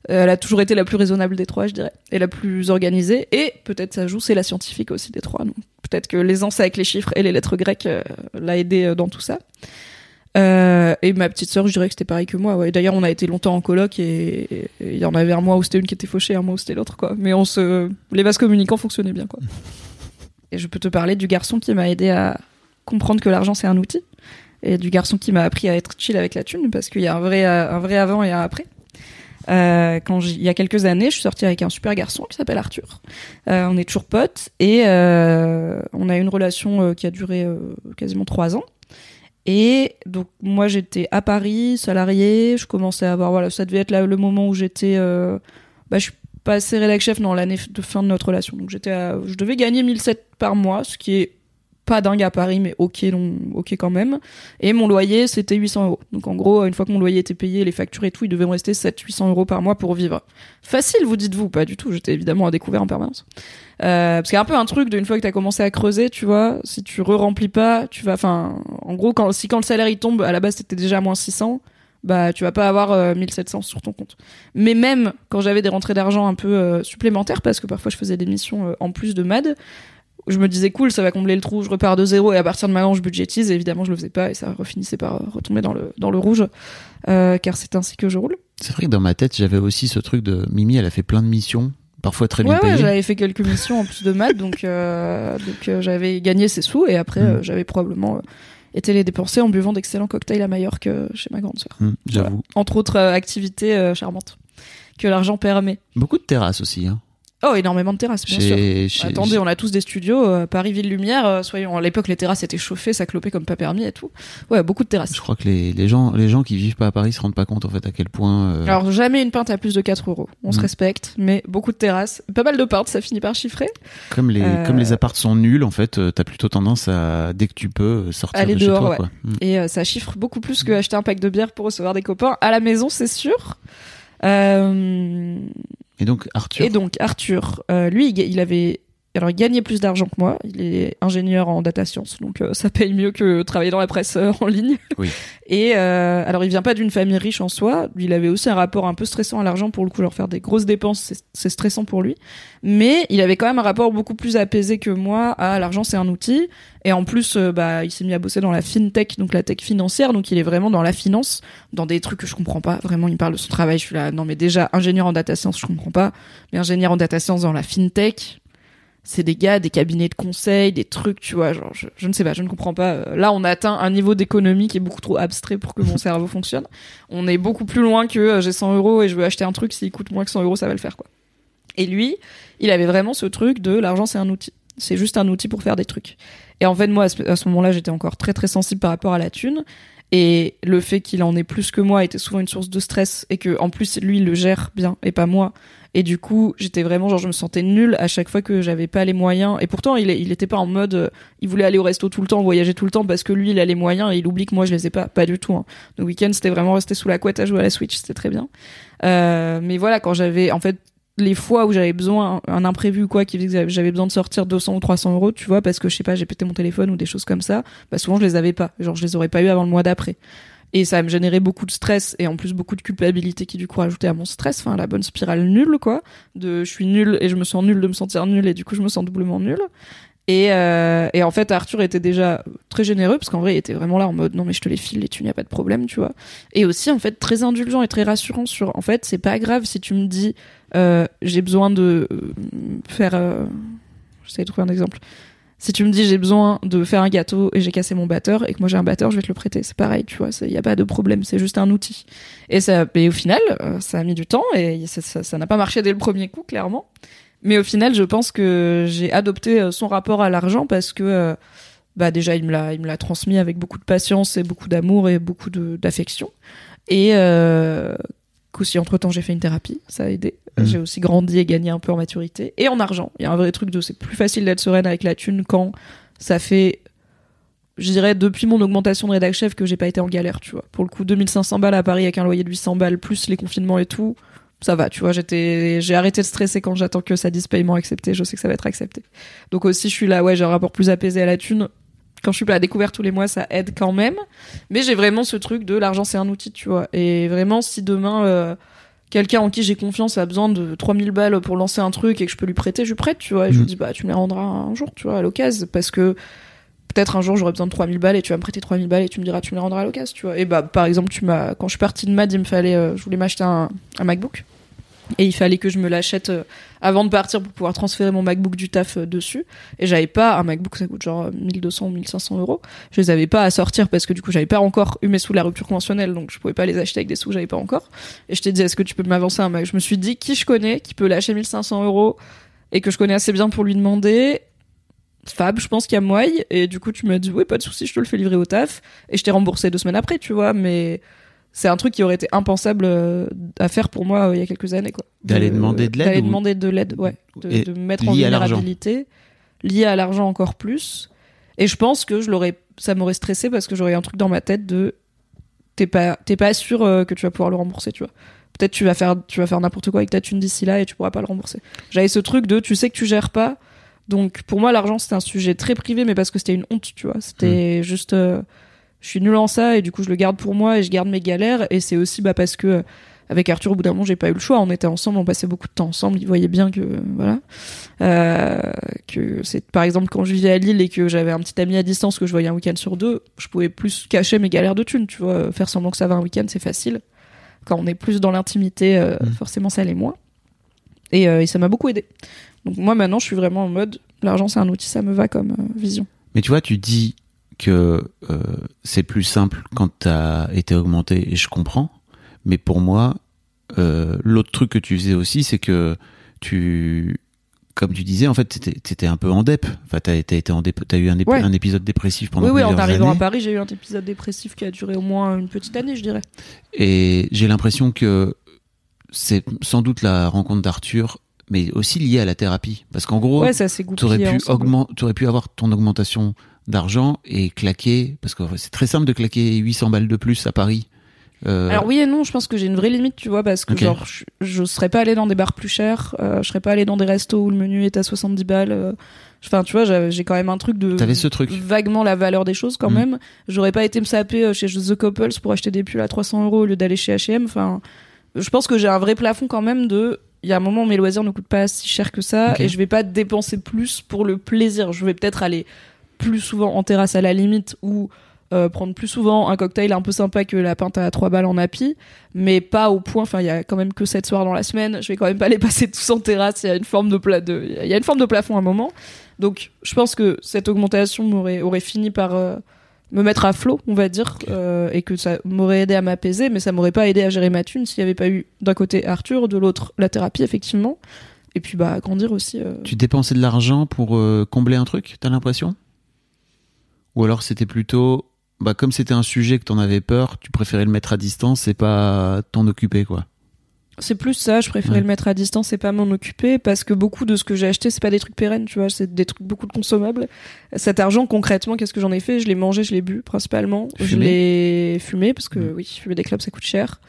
Euh, elle a toujours été la plus raisonnable des trois, je dirais, et la plus organisée. Et peut-être ça joue, c'est la scientifique aussi des trois. Donc peut-être que l'aisance avec les chiffres et les lettres grecques l'a aidé euh, dans tout ça. Euh, et ma petite sœur, je dirais que c'était pareil que moi. Ouais. D'ailleurs, on a été longtemps en coloc et il y en avait un mois où c'était une qui était fauchée, un mois où c'était l'autre, quoi. Mais on se, les vases communicants fonctionnaient bien, quoi. Et je peux te parler du garçon qui m'a aidé à comprendre que l'argent c'est un outil et du garçon qui m'a appris à être chill avec la thune parce qu'il y a un vrai, un vrai avant et un après. Euh, quand il y a quelques années, je suis sortie avec un super garçon qui s'appelle Arthur. Euh, on est toujours potes et euh, on a eu une relation qui a duré quasiment trois ans. Et donc moi j'étais à Paris, salariée, je commençais à avoir voilà, ça devait être là le moment où j'étais euh, bah je suis passée rédac chef dans l'année de fin de notre relation. Donc j'étais je devais gagner 1007 par mois, ce qui est pas dingue à Paris mais OK non, OK quand même. Et mon loyer c'était 800 euros. Donc en gros, une fois que mon loyer était payé, les factures et tout, il devait me rester 7 800 euros par mois pour vivre. Facile, vous dites-vous, pas du tout. J'étais évidemment à découvert en permanence. Euh, parce qu'il y a un peu un truc d'une fois que t'as commencé à creuser, tu vois, si tu re-remplis pas, tu vas, enfin, en gros, quand, si quand le salaire il tombe, à la base t'étais déjà à moins 600, bah tu vas pas avoir euh, 1700 sur ton compte. Mais même quand j'avais des rentrées d'argent un peu euh, supplémentaires, parce que parfois je faisais des missions euh, en plus de MAD, je me disais cool, ça va combler le trou, je repars de zéro et à partir de maintenant je budgétise. Et évidemment, je le faisais pas et ça refinissait par euh, retomber dans le dans le rouge, euh, car c'est ainsi que je roule. C'est vrai que dans ma tête, j'avais aussi ce truc de Mimi, elle a fait plein de missions, parfois très bien Ouais, ouais, payées. j'avais fait quelques missions en plus de maths, donc euh, donc euh, j'avais gagné ses sous et après Mm. j'avais probablement été les dépenser en buvant d'excellents cocktails à Majorque chez ma grande sœur. Hum, J'avoue. Entre autres activités charmantes que l'argent permet. Beaucoup de terrasses aussi. Hein. Oh, énormément de terrasses, bien sûr. Chez- chez- Attendez, on a tous des studios, euh, Paris Ville Lumière, euh, soyons à l'époque les terrasses étaient chauffées, ça clopait comme pas permis et tout. Ouais, beaucoup de terrasses. Je crois que les, les gens les gens qui vivent pas à Paris se rendent pas compte en fait à quel point. euh, Alors jamais une pinte à plus de 4 euros, on se Mm. respecte, mais beaucoup de terrasses, pas mal de pintes, ça finit par chiffrer. comme les comme les apparts sont nuls en fait, t'as plutôt tendance à dès que tu peux sortir Aller de chez dehors, toi. ouais. Quoi. Hum. Et ça chiffre beaucoup plus que acheter un pack de bière pour recevoir des copains à la maison, c'est sûr. Euh, Et donc Arthur. Et donc Arthur, euh, lui, il avait alors il gagnait plus d'argent que moi. Il est ingénieur en data science, donc euh, ça paye mieux que travailler dans la presse euh, en ligne. Oui. Et euh, alors il vient pas d'une famille riche en soi. Il avait aussi un rapport un peu stressant à l'argent pour le coup, genre faire des grosses dépenses, c'est- stressant pour lui. Mais il avait quand même un rapport beaucoup plus apaisé que moi à l'argent, c'est un outil. Et en plus, bah, il s'est mis à bosser dans la fintech, donc la tech financière. Donc il est vraiment dans la finance, dans des trucs que je comprends pas. Vraiment, il parle de son travail. Je suis là, non mais déjà ingénieur en data science, je comprends pas. Mais ingénieur en data science dans la fintech, c'est des gars, des cabinets de conseil, des trucs, tu vois. Genre, je, je ne sais pas, je ne comprends pas. Euh, Là, on a atteint un niveau d'économie qui est beaucoup trop abstrait pour que mon cerveau fonctionne. On est beaucoup plus loin que euh, j'ai 100 euros et je veux acheter un truc. S'il coûte moins que 100 euros, ça va le faire, quoi. Et lui, il avait vraiment ce truc de l'argent, c'est un outil. C'est juste un outil pour faire des trucs. Et en fait, moi, à ce, à ce moment-là, j'étais encore très très sensible par rapport à la thune. Et le fait qu'il en ait plus que moi était souvent une source de stress et que en plus lui il le gère bien et pas moi. Et du coup, j'étais vraiment genre je me sentais nulle à chaque fois que j'avais pas les moyens. Et pourtant, il, était pas en mode euh, il voulait aller au resto tout le temps, voyager tout le temps parce que lui il a les moyens et il oublie que moi je les ai pas. Pas du tout. Hein. Le week-end c'était vraiment rester sous la couette à jouer à la Switch, c'était très bien. Euh, mais voilà, quand j'avais en fait les fois où j'avais besoin un imprévu quoi qui faisait que j'avais besoin de sortir 200 ou 300 euros tu vois parce que je sais pas j'ai pété mon téléphone ou des choses comme ça bah souvent je les avais pas genre je les aurais pas eu avant le mois d'après et ça me générait beaucoup de stress et en plus beaucoup de culpabilité qui du coup rajoutait à mon stress. Enfin la bonne spirale nulle quoi. De je suis nulle et je me sens nulle de me sentir nulle et du coup je me sens doublement nulle. Et, euh, et en fait Arthur était déjà très généreux parce qu'en vrai il était vraiment là en mode non mais je te les file les thunes y a pas de problème tu vois. Et aussi en fait très indulgent et très rassurant sur en fait c'est pas grave si tu me dis euh, j'ai besoin de euh, faire euh, j'essaie de trouver un exemple si tu me dis j'ai besoin de faire un gâteau et j'ai cassé mon batteur et que moi j'ai un batteur, je vais te le prêter. C'est pareil, tu vois. Il y a pas de problème, c'est juste un outil. Et ça, et au final, euh, ça a mis du temps et ça- n'a pas marché dès le premier coup, clairement. Mais au final, je pense que j'ai adopté euh, son rapport à l'argent parce que, euh, bah déjà, il me l'a, transmis avec beaucoup de patience et beaucoup d'amour et beaucoup d'affection. Et qu'aussi entre temps j'ai fait une thérapie, ça a aidé. Mhm. J'ai aussi grandi et gagné un peu en maturité et en argent. Il y a un vrai truc de c'est plus facile d'être sereine avec la thune quand ça fait je dirais depuis mon augmentation de rédac chef que j'ai pas été en galère, tu vois. Pour le coup 2500 balles à Paris avec un loyer de 800 balles plus les confinements et tout, ça va, tu vois, j'étais j'ai arrêté de stresser quand j'attends que ça dise paiement accepté, je sais que ça va être accepté. Donc aussi je suis là ouais, j'ai un rapport plus apaisé à la thune. Quand je suis pas à découvert tous les mois, ça aide quand même. Mais j'ai vraiment ce truc de l'argent c'est un outil, tu vois. Et vraiment si demain euh, quelqu'un en qui j'ai confiance a besoin de 3000 balles pour lancer un truc et que je peux lui prêter, je lui prête, tu vois. Et je lui dis, bah, tu me les rendras un jour, tu vois, à l'occasion. Parce que peut-être un jour j'aurai besoin de 3000 balles et tu vas me prêter 3000 balles et tu me diras, tu me les rendras à l'occasion, tu vois. Et bah, par exemple, tu m'as, quand je suis partie de Mad, il me fallait, euh, je voulais m'acheter un, un MacBook. Et il fallait que je me l'achète euh, avant de partir pour pouvoir transférer mon MacBook du taf euh, dessus. Et j'avais pas un MacBook, ça coûte genre 1200 ou 1500 euros. Je les avais pas à sortir parce que du coup j'avais pas encore eu mes sous de la rupture conventionnelle, donc je pouvais pas les acheter avec des sous que j'avais pas encore. Et je t'ai dit, est-ce que tu peux m'avancer un Mac? Je me suis dit, qui je connais, qui peut lâcher 1500 euros et que je connais assez bien pour lui demander? Fab, je pense qu'il y a moyen. Et du coup, tu m'as dit, oui, pas de souci, je te le fais livrer au taf. Et je t'ai remboursé deux semaines après, tu vois. Mais c'est un truc qui aurait été impensable euh, à faire pour moi euh, il y a quelques années, quoi. D'aller demander de l'aide D'aller ou- demander de l'aide, ouais. De, Et de me mettre en vulnérabilité, lié à l'argent encore plus. Et je pense que je l'aurais, ça m'aurait stressé parce que j'aurais un truc dans ma tête de t'es pas, t'es pas sûr euh, que tu vas pouvoir le rembourser, tu vois. Peut-être tu vas faire, tu vas faire n'importe quoi avec ta thune d'ici là et tu pourras pas le rembourser. J'avais ce truc de tu sais que tu gères pas. Donc pour moi l'argent c'était un sujet très privé mais parce que c'était une honte, tu vois. C'était juste euh, je suis nulle en ça et du coup je le garde pour moi et je garde mes galères et c'est aussi bah parce que avec Arthur, au bout d'un moment, j'ai pas eu le choix. On était ensemble, on passait beaucoup de temps ensemble. Il voyait bien que, voilà, euh, que c'est, par exemple, quand je vivais à Lille et que j'avais un petit ami à distance que je voyais un week-end sur deux, je pouvais plus cacher mes galères de thunes, tu vois. Faire semblant que ça va un week-end, c'est facile. Quand on est plus dans l'intimité, euh, Mm. forcément, ça l'est moins. Et, euh, et ça m'a beaucoup aidé. Donc moi, maintenant, je suis vraiment en mode, l'argent, c'est un outil, ça me va comme euh, vision. Mais tu vois, tu dis que euh, c'est plus simple quand t'as été augmenté, et je comprends. Mais pour moi, euh, l'autre truc que tu faisais aussi, c'est que tu, comme tu disais, en fait, t'étais, t'étais un peu en dep. Enfin, été en dep, t'as eu un, ép- Ouais. un épisode dépressif pendant Oui, oui, en plusieurs arrivant à années. Paris, j'ai eu un épisode dépressif qui a duré au moins une petite année, je dirais. Et j'ai l'impression que c'est sans doute la rencontre d'Arthur, mais aussi liée à la thérapie. Parce qu'en gros, Ouais, tu aurais pu tu aurais pu avoir ton augmentation d'argent et claquer, parce que c'est très simple de claquer 800 balles de plus à Paris. Euh, Alors oui et non, je pense que j'ai une vraie limite, tu vois, parce que genre, je, je serais pas allé dans des bars plus chers, euh, je serais pas allé dans des restos où le menu est à 70 balles. euh, Enfin, tu vois, j'ai quand même un truc de T'avais ce truc. vaguement la valeur des choses quand Mm. même. J'aurais pas été me saper chez The Couples pour acheter des pulls à 300 euros au lieu d'aller chez H&M. Enfin, je pense que j'ai un vrai plafond quand même de. Il y a un moment où mes loisirs ne coûtent pas si cher que ça et je vais pas dépenser plus pour le plaisir. Je vais peut-être aller plus souvent en terrasse à la limite ou euh, prendre plus souvent un cocktail un peu sympa que la pinte à 3 balles en happy, mais pas au point. Enfin, il y a quand même que 7 soirs dans la semaine. Je vais quand même pas les passer tous en terrasse. Il y a une forme de plat de, il y a une forme de plafond à un moment. Donc, je pense que cette augmentation m'aurait aurait fini par euh, me mettre à flot, on va dire, euh, et que ça m'aurait aidé à m'apaiser, mais ça m'aurait pas aidé à gérer ma thune s'il y avait pas eu d'un côté Arthur, de l'autre la thérapie effectivement, et puis bah à grandir aussi. Tu dépensais de l'argent pour combler un truc, t'as l'impression? Ou alors c'était plutôt, bah comme c'était un sujet que t'en avais peur, tu préférais le mettre à distance et pas t'en occuper quoi. C'est plus ça, je préférais Ouais. le mettre à distance et pas m'en occuper parce que beaucoup de ce que j'ai acheté, c'est pas des trucs pérennes, tu vois, c'est des trucs beaucoup de consommables. Cet argent, concrètement, qu'est-ce que j'en ai fait? Je l'ai mangé, je l'ai bu principalement. Je l'ai fumé parce que oui, fumer des clubs ça coûte cher.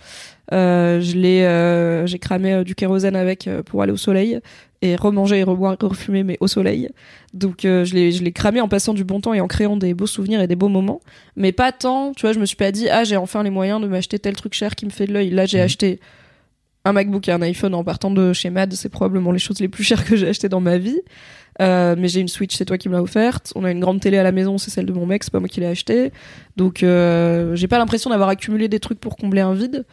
Euh, je l'ai, euh, j'ai cramé euh, du kérosène avec euh, pour aller au soleil et remanger et reboire et refumer mais au soleil. Donc euh, je l'ai, je l'ai cramé en passant du bon temps et en créant des beaux souvenirs et des beaux moments, mais pas tant. Tu vois, je me suis pas dit ah j'ai enfin les moyens de m'acheter tel truc cher qui me fait de l'œil. Là j'ai acheté un MacBook et un iPhone en partant de chez Mad, c'est probablement les choses les plus chères que j'ai achetées dans ma vie. Euh, mais j'ai une Switch, c'est toi qui me l'as offerte. On a une grande télé à la maison, c'est celle de mon mec, c'est pas moi qui l'ai achetée. Donc euh, j'ai pas l'impression d'avoir accumulé des trucs pour combler un vide.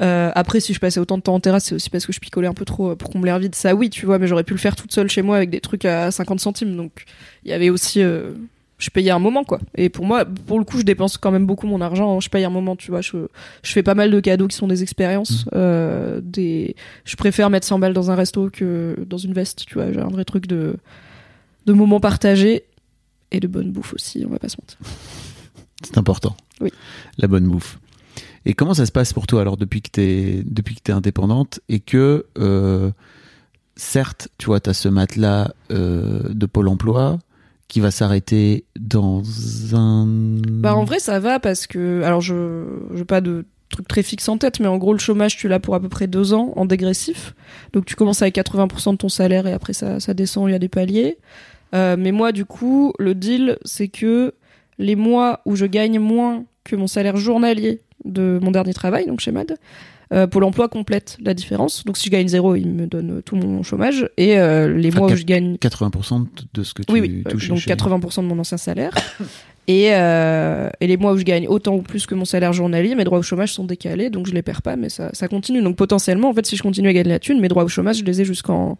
Euh, après, si je passais autant de temps en terrasse, c'est aussi parce que je picolais un peu trop pour combler un vide. Ça, oui, tu vois, mais j'aurais pu le faire toute seule chez moi avec des trucs à 50 centimes. Donc, il y avait aussi. Je payais un moment, quoi. Et pour moi, pour le coup, je dépense quand même beaucoup mon argent. Je paye un moment, tu vois. Je, je fais pas mal de cadeaux qui sont des expériences. Euh, des... Je préfère mettre 100 balles dans un resto que dans une veste, tu vois. J'ai un vrai truc de, de moments partagés et de bonne bouffe aussi, on va pas se mentir. C'est important. Oui. La bonne bouffe. Et comment ça se passe pour toi alors depuis que t'es depuis que t'es indépendante et que euh, certes tu vois t'as ce matelas euh, de Pôle Emploi qui va s'arrêter dans un Bah en vrai ça va parce que alors je j'ai pas de truc très fixe en tête mais en gros le chômage tu l'as pour à peu près deux ans en dégressif. Donc tu commences avec 80% de ton salaire et après ça ça descend il y a des paliers. Euh, mais moi du coup le deal c'est que les mois où je gagne moins que mon salaire journalier de mon dernier travail donc chez Mad euh, Pôle emploi complète la différence donc si je gagne zéro il me donne tout mon chômage et euh, les Enfin, mois où je gagne 80% de ce que tu oui, oui. touches donc chez- 80% de mon ancien salaire. et, euh, et les mois où je gagne autant ou plus que mon salaire journalier, mes droits au chômage sont décalés, donc je les perds pas, mais ça, ça continue. Donc potentiellement, en fait, si je continue à gagner la thune, mes droits au chômage, je les ai jusqu'en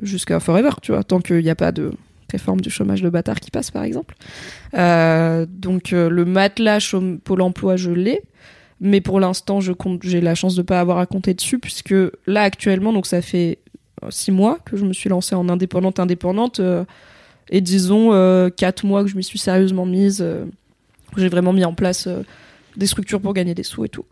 jusqu'à forever, tu vois, tant qu'il n'y a pas de réforme du chômage de bâtard qui passe, par exemple. Euh, donc euh, le matelas Pôle emploi, je l'ai. Mais pour l'instant, je compte, j'ai la chance de pas avoir à compter dessus, puisque là actuellement, donc ça fait euh, six mois que je me suis lancée en indépendante indépendante. euh, et disons euh, quatre mois que je m'y suis sérieusement mise, euh, j'ai vraiment mis en place euh, des structures pour gagner des sous et tout.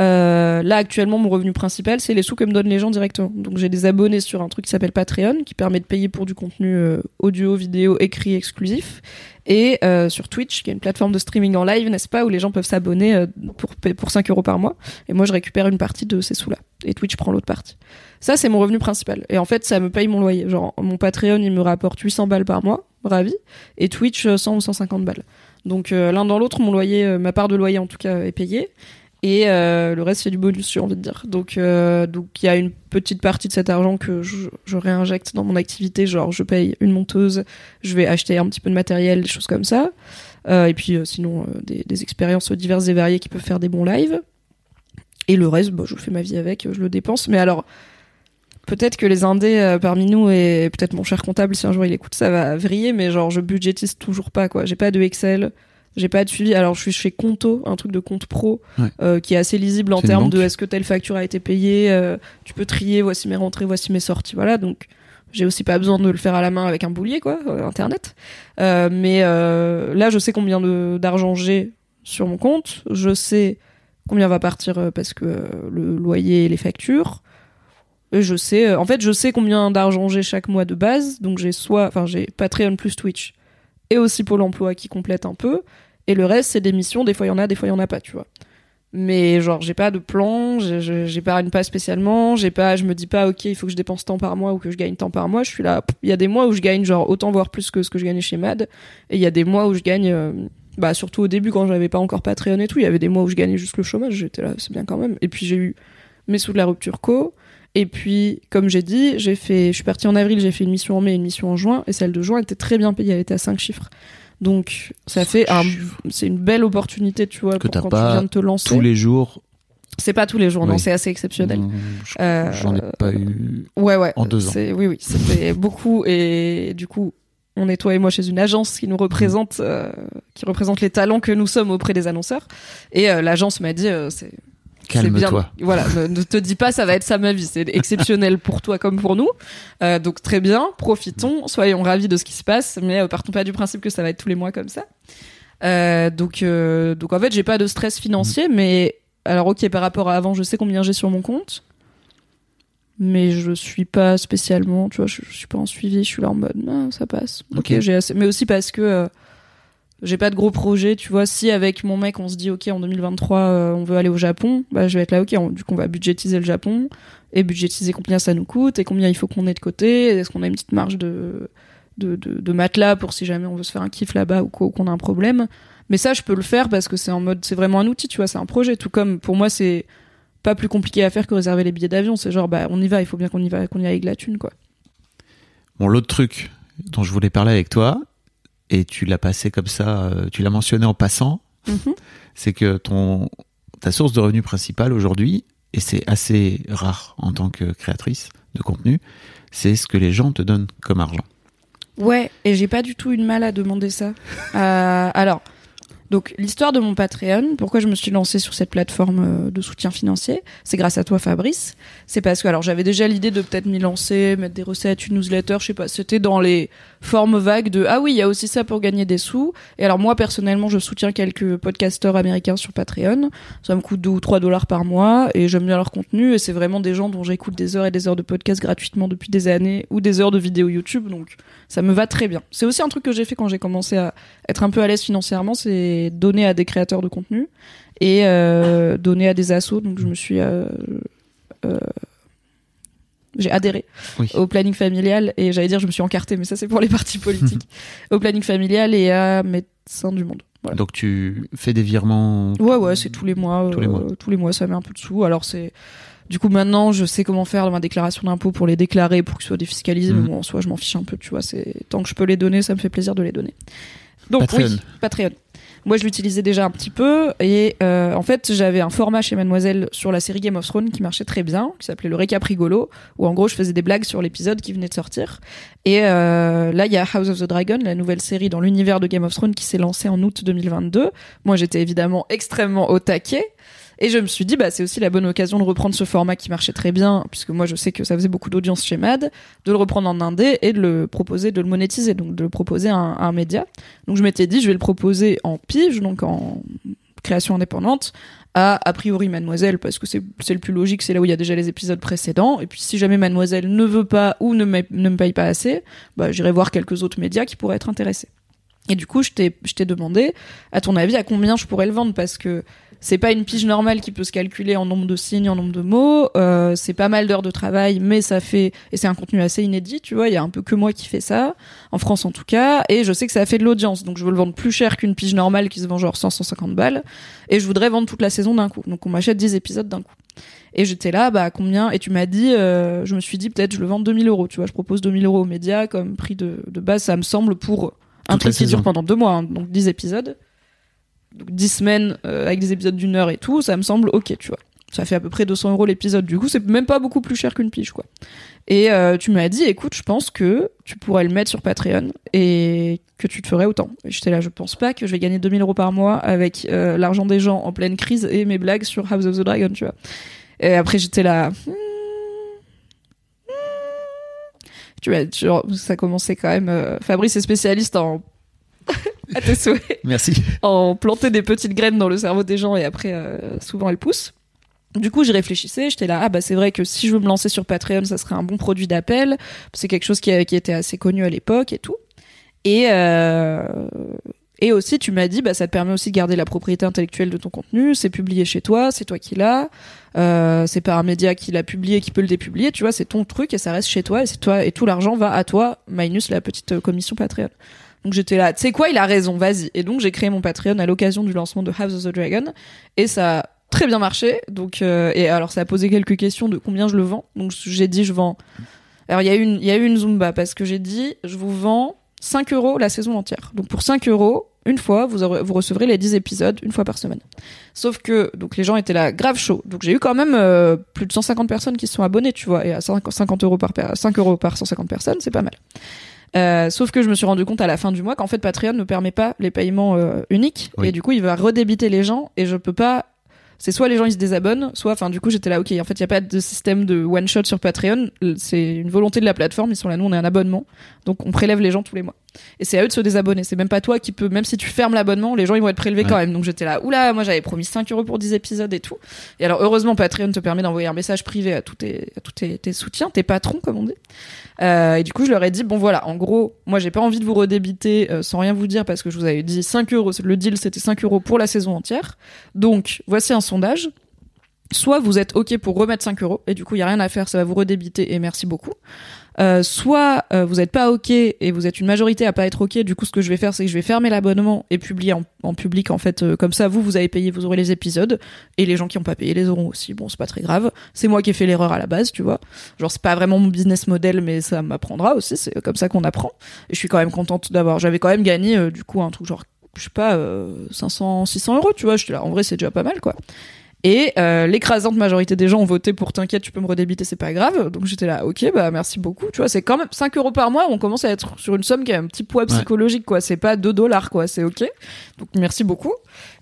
Euh, là actuellement mon revenu principal c'est les sous que me donnent les gens directement. Donc j'ai des abonnés sur un truc qui s'appelle Patreon qui permet de payer pour du contenu euh, audio, vidéo, écrit exclusif et euh, sur Twitch qui est une plateforme de streaming en live n'est-ce pas où les gens peuvent s'abonner pour pour 5 euros par mois et moi je récupère une partie de ces sous là et Twitch prend l'autre partie. Ça c'est mon revenu principal et en fait ça me paye mon loyer. Genre mon Patreon il me rapporte 800 balles par mois, ravi et Twitch euh, 100 ou 150 balles. Donc l'un dans l'autre mon loyer ma part de loyer en tout cas est payée Et euh, le reste, c'est du bonus, j'ai envie de dire. Donc, euh, donc il y a une petite partie de cet argent que je, je réinjecte dans mon activité. Genre, je paye une monteuse, je vais acheter un petit peu de matériel, des choses comme ça. Euh, et puis, sinon, des, des expériences diverses et variées qui peuvent faire des bons lives. Et le reste, bah, je fais ma vie avec, je le dépense. Mais alors, peut-être que les indés euh, parmi nous et peut-être mon cher comptable, si un jour il écoute, ça va vriller. Mais genre, je budgétise toujours pas, quoi. J'ai pas de Excel. J'ai pas de suivi. Alors, je suis chez Conto, un truc de compte pro, Ouais. euh, qui est assez lisible en termes de est-ce que telle facture a été payée. euh, tu peux trier, voici mes rentrées, voici mes sorties. Voilà, donc j'ai aussi pas besoin de le faire à la main avec un boulier, quoi, euh, internet. Mais là, je sais combien d'argent j'ai sur mon compte. Je sais combien va partir parce que le loyer et les factures. Et je sais, en fait, je sais combien d'argent j'ai chaque mois de base. Donc j'ai soit, enfin, j'ai Patreon plus Twitch et aussi Pôle emploi qui complète un peu. Et le reste, c'est des missions. Des fois, il y en a, des fois, il y en a pas, tu vois. Mais genre, j'ai pas de plan, j'épargne pas spécialement, j'ai pas, je me dis pas, ok, il faut que je dépense tant par mois ou que je gagne tant par mois. Je suis là, il y a des mois où je gagne genre autant voire plus que ce que je gagnais chez Mad, et il y a des mois où je gagne, euh, bah surtout au début quand j'avais pas encore Patreon et tout, il y avait des mois où je gagnais juste le chômage, j'étais là, c'est bien quand même. Et puis j'ai eu mes sous de la rupture co, et puis comme j'ai dit, j'ai fait, je suis partie en avril, j'ai fait une mission en mai, et une mission en juin, et celle de juin était très bien payée, elle était à 5 chiffres. Donc ça fait un, c'est une belle opportunité, tu vois, Que pour quand pas tu viens de te lancer. Tous les jours. C'est pas tous les jours, non, c'est assez exceptionnel. je- Euh, J'en ai pas eu. Ouais, ouais. En deux ans. Oui, oui, c'était beaucoup. Et du coup, on est toi et moi chez une agence qui nous représente, euh, qui représente les talents que nous sommes auprès des annonceurs. Et euh, l'agence m'a dit, euh, c'est. Calme-toi. Voilà, ne, ne te dis pas, ça va être ça ma vie. C'est exceptionnel pour toi comme pour nous. Euh, donc très bien, profitons, soyons ravis de ce qui se passe, mais euh, partons pas du principe que ça va être tous les mois comme ça. Euh, donc, euh, donc en fait, j'ai pas de stress financier, mais alors ok, par rapport à avant, je sais combien j'ai sur mon compte, mais je suis pas spécialement, tu vois, je, je suis pas en suivi, je suis là en mode, ah, ça passe. Ok, j'ai assez, mais aussi parce que j'ai pas de gros projets, tu vois. Si avec mon mec on se dit ok en 2023 euh, on veut aller au Japon, bah je vais être là ok, on- du coup on va budgétiser le Japon et budgétiser combien ça nous coûte et combien il faut qu'on ait de côté. Est-ce qu'on a une petite marge de de, de, de matelas pour si jamais on veut se faire un kiff là-bas ou qu'on a un problème. Mais ça je peux le faire parce que c'est en mode c'est vraiment un outil, tu vois, c'est un projet. Tout comme pour moi c'est pas plus compliqué à faire que réserver les billets d'avion. C'est genre bah on y va, il faut bien qu'on y va, qu'on y aille avec la thune quoi. Bon, l'autre truc dont je voulais parler avec toi, et tu l'as passé comme ça, euh, tu l'as mentionné en passant, Mhm. c'est que ton ta source de revenu principale aujourd'hui, et c'est assez rare en tant que créatrice de contenu, c'est ce que les gens te donnent comme argent. Ouais, et j'ai pas du tout eu de mal à demander ça. Euh, alors, donc l'histoire de mon Patreon, pourquoi je me suis lancée sur cette plateforme euh, de soutien financier, c'est grâce à toi Fabrice. C'est parce que alors j'avais déjà l'idée de peut-être m'y lancer, mettre des recettes, une newsletter, je sais pas, c'était dans les formes vagues de ah oui, il y a aussi ça pour gagner des sous. Et alors moi personnellement, je soutiens quelques podcasteurs américains sur Patreon. Ça me coûte 2 ou 3 dollars par mois et j'aime bien leur contenu et c'est vraiment des gens dont j'écoute des heures et des heures de podcast gratuitement depuis des années ou des heures de vidéos YouTube donc ça me va très bien. C'est aussi un truc que j'ai fait quand j'ai commencé à être un peu à l'aise financièrement, c'est donner à des créateurs de contenu et euh, donner à des assos. Donc je me suis, euh, euh, j'ai adhéré Oui. au planning familial et j'allais dire je me suis encarté, mais ça c'est pour les partis politiques. au planning familial et à Médecins du Monde. Voilà. Donc tu fais des virements. Ouais, ouais, c'est tous les mois. Tous les euh, mois. tous les mois, ça met un peu de sous. Alors c'est. Du coup, maintenant, je sais comment faire dans ma déclaration d'impôt pour les déclarer, pour qu'ils soient défiscalisés. Mhm. Mais bon, en soi, je m'en fiche un peu, tu vois. C'est tant que je peux les donner, ça me fait plaisir de les donner. Donc Patreon. oui, Patreon. Moi, je l'utilisais déjà un petit peu et euh, en fait, j'avais un format chez Mademoiselle sur la série Game of Thrones qui marchait très bien, qui s'appelait le récap rigolo, où en gros, je faisais des blagues sur l'épisode qui venait de sortir. Et euh, là, il y a House of the Dragon, la nouvelle série dans l'univers de Game of Thrones qui s'est lancée en août 2022. Moi, j'étais évidemment extrêmement au taquet. Et je me suis dit, bah, c'est aussi la bonne occasion de reprendre ce format qui marchait très bien, puisque moi, je sais que ça faisait beaucoup d'audience chez Mad, de le reprendre en indé et de le proposer, de le monétiser, donc de le proposer à un, média. Donc, je m'étais dit, je vais le proposer en pige, donc en création indépendante, à a priori Mademoiselle, parce que c'est le plus logique, c'est là où il y a déjà les épisodes précédents. Et puis, si jamais Mademoiselle ne veut pas ou ne, me- ne me paye pas assez, bah, j'irai voir quelques autres médias qui pourraient être intéressés. Et du coup, je t'ai demandé, à ton avis, à combien je pourrais le vendre? Parce que c'est pas une pige normale qui peut se calculer en nombre de signes, en nombre de mots. Euh, c'est pas mal d'heures de travail, mais ça fait et c'est un contenu assez inédit, tu vois. Il y a un peu que moi qui fais ça en France en tout cas, et je sais que ça a fait de l'audience, donc je veux le vendre plus cher qu'une pige normale qui se vend genre 100 150 balles, et je voudrais vendre toute la saison d'un coup. Donc on m'achète 10 épisodes d'un coup. Et j'étais là, bah combien? Et tu m'as dit, euh, je me suis dit peut-être je le vends 2000 euros. Tu vois, je propose 2000 euros aux médias comme prix de, de base. Ça me semble pour un truc qui dure pendant deux mois, hein, donc 10 épisodes, donc 10 semaines euh, avec des épisodes d'une heure et tout, ça me semble ok, tu vois. Ça fait à peu près 200 euros l'épisode. Du coup, c'est même pas beaucoup plus cher qu'une pige, quoi. Et euh, tu m'as dit, écoute, je pense que tu pourrais le mettre sur Patreon et que tu te ferais autant. Et j'étais là, je pense pas que je vais gagner 2000 euros par mois avec euh, l'argent des gens en pleine crise et mes blagues sur House of the Dragon, tu vois. Et après, j'étais là. hmm, hmm. Tu vois, ça commençait quand même. Fabrice est spécialiste en. à tes souhaits Merci. en planter des petites graines dans le cerveau des gens et après euh, souvent elles poussent. Du coup, j'y réfléchissais, j'étais là, ah bah c'est vrai que si je veux me lancer sur Patreon, ça serait un bon produit d'appel. C'est quelque chose qui, était assez connu à l'époque et tout. Et euh, et aussi, tu m'as dit, bah ça te permet aussi de garder la propriété intellectuelle de ton contenu. C'est publié chez toi, c'est toi qui l'as. Euh, c'est pas un média qui l'a publié qui peut le dépublier. Tu vois, c'est ton truc et ça reste chez toi et c'est toi et tout l'argent va à toi, minus la petite commission Patreon. Donc j'étais là, tu sais quoi, il a raison, vas-y. Et donc j'ai créé mon Patreon à l'occasion du lancement de House of the Dragon et ça a très bien marché. Donc euh, et alors ça a posé quelques questions de combien je le vends. Donc j'ai dit je vends. Alors il y a eu une il y a eu une zumba parce que j'ai dit je vous vends 5 euros la saison entière. Donc pour 5 euros une fois vous aurez- vous recevrez les 10 épisodes une fois par semaine. Sauf que donc les gens étaient là grave chaud. Donc j'ai eu quand même euh, plus de 150 personnes qui se sont abonnées, tu vois, et à 50 50 euros par per- 5 euros par 150 personnes, c'est pas mal. Euh, sauf que je me suis rendu compte à la fin du mois qu'en fait Patreon ne permet pas les paiements euh, uniques. Oui. et du coup il va redébiter les gens et je peux pas c'est soit les gens ils se désabonnent soit enfin du coup j'étais là ok en fait il y a pas de système de one shot sur Patreon. C'est une volonté de la plateforme ils sont là nous on est un abonnement. Donc on prélève les gens tous les mois et c'est à eux de se désabonner c'est même pas toi qui peux même si tu fermes l'abonnement les gens ils vont être prélevés Ouais. quand même donc j'étais là oula moi j'avais promis 5 euros pour 10 épisodes et tout et alors heureusement Patreon te permet d'envoyer un message privé à tous tes à tous tes, tes soutiens tes patrons comme on dit euh, et du coup, je leur ai dit, bon voilà, en gros, moi j'ai pas envie de vous redébiter euh, sans rien vous dire parce que je vous avais dit 5 euros, le deal c'était 5 euros pour la saison entière. Donc, voici un sondage. Soit vous êtes OK pour remettre 5 euros et du coup, il y a rien à faire, ça va vous redébiter et merci beaucoup. Euh, soit euh, vous êtes pas ok et vous êtes une majorité à pas être ok. Du coup, ce que je vais faire, c'est que je vais fermer l'abonnement et publier en, public en fait. euh, comme ça, vous vous avez payé, vous aurez les épisodes et les gens qui ont pas payé les auront aussi. Bon, c'est pas très grave. C'est moi qui ai fait l'erreur à la base, tu vois. Genre c'est pas vraiment mon business model, mais ça m'apprendra aussi. C'est comme ça qu'on apprend. Et je suis quand même contente d'avoir. J'avais quand même gagné du coup un truc genre je sais pas euh, 500 600 euros, tu vois. J'étais là. En vrai, c'est déjà pas mal quoi. Et euh, l'écrasante majorité des gens ont voté pour t'inquiète, tu peux me redébiter, c'est pas grave. Donc j'étais là, ok, bah merci beaucoup. Tu vois, c'est quand même 5 euros par mois, on commence à être sur une somme qui a un petit poids psychologique, quoi. C'est pas 2 dollars, quoi, c'est ok. Donc merci beaucoup.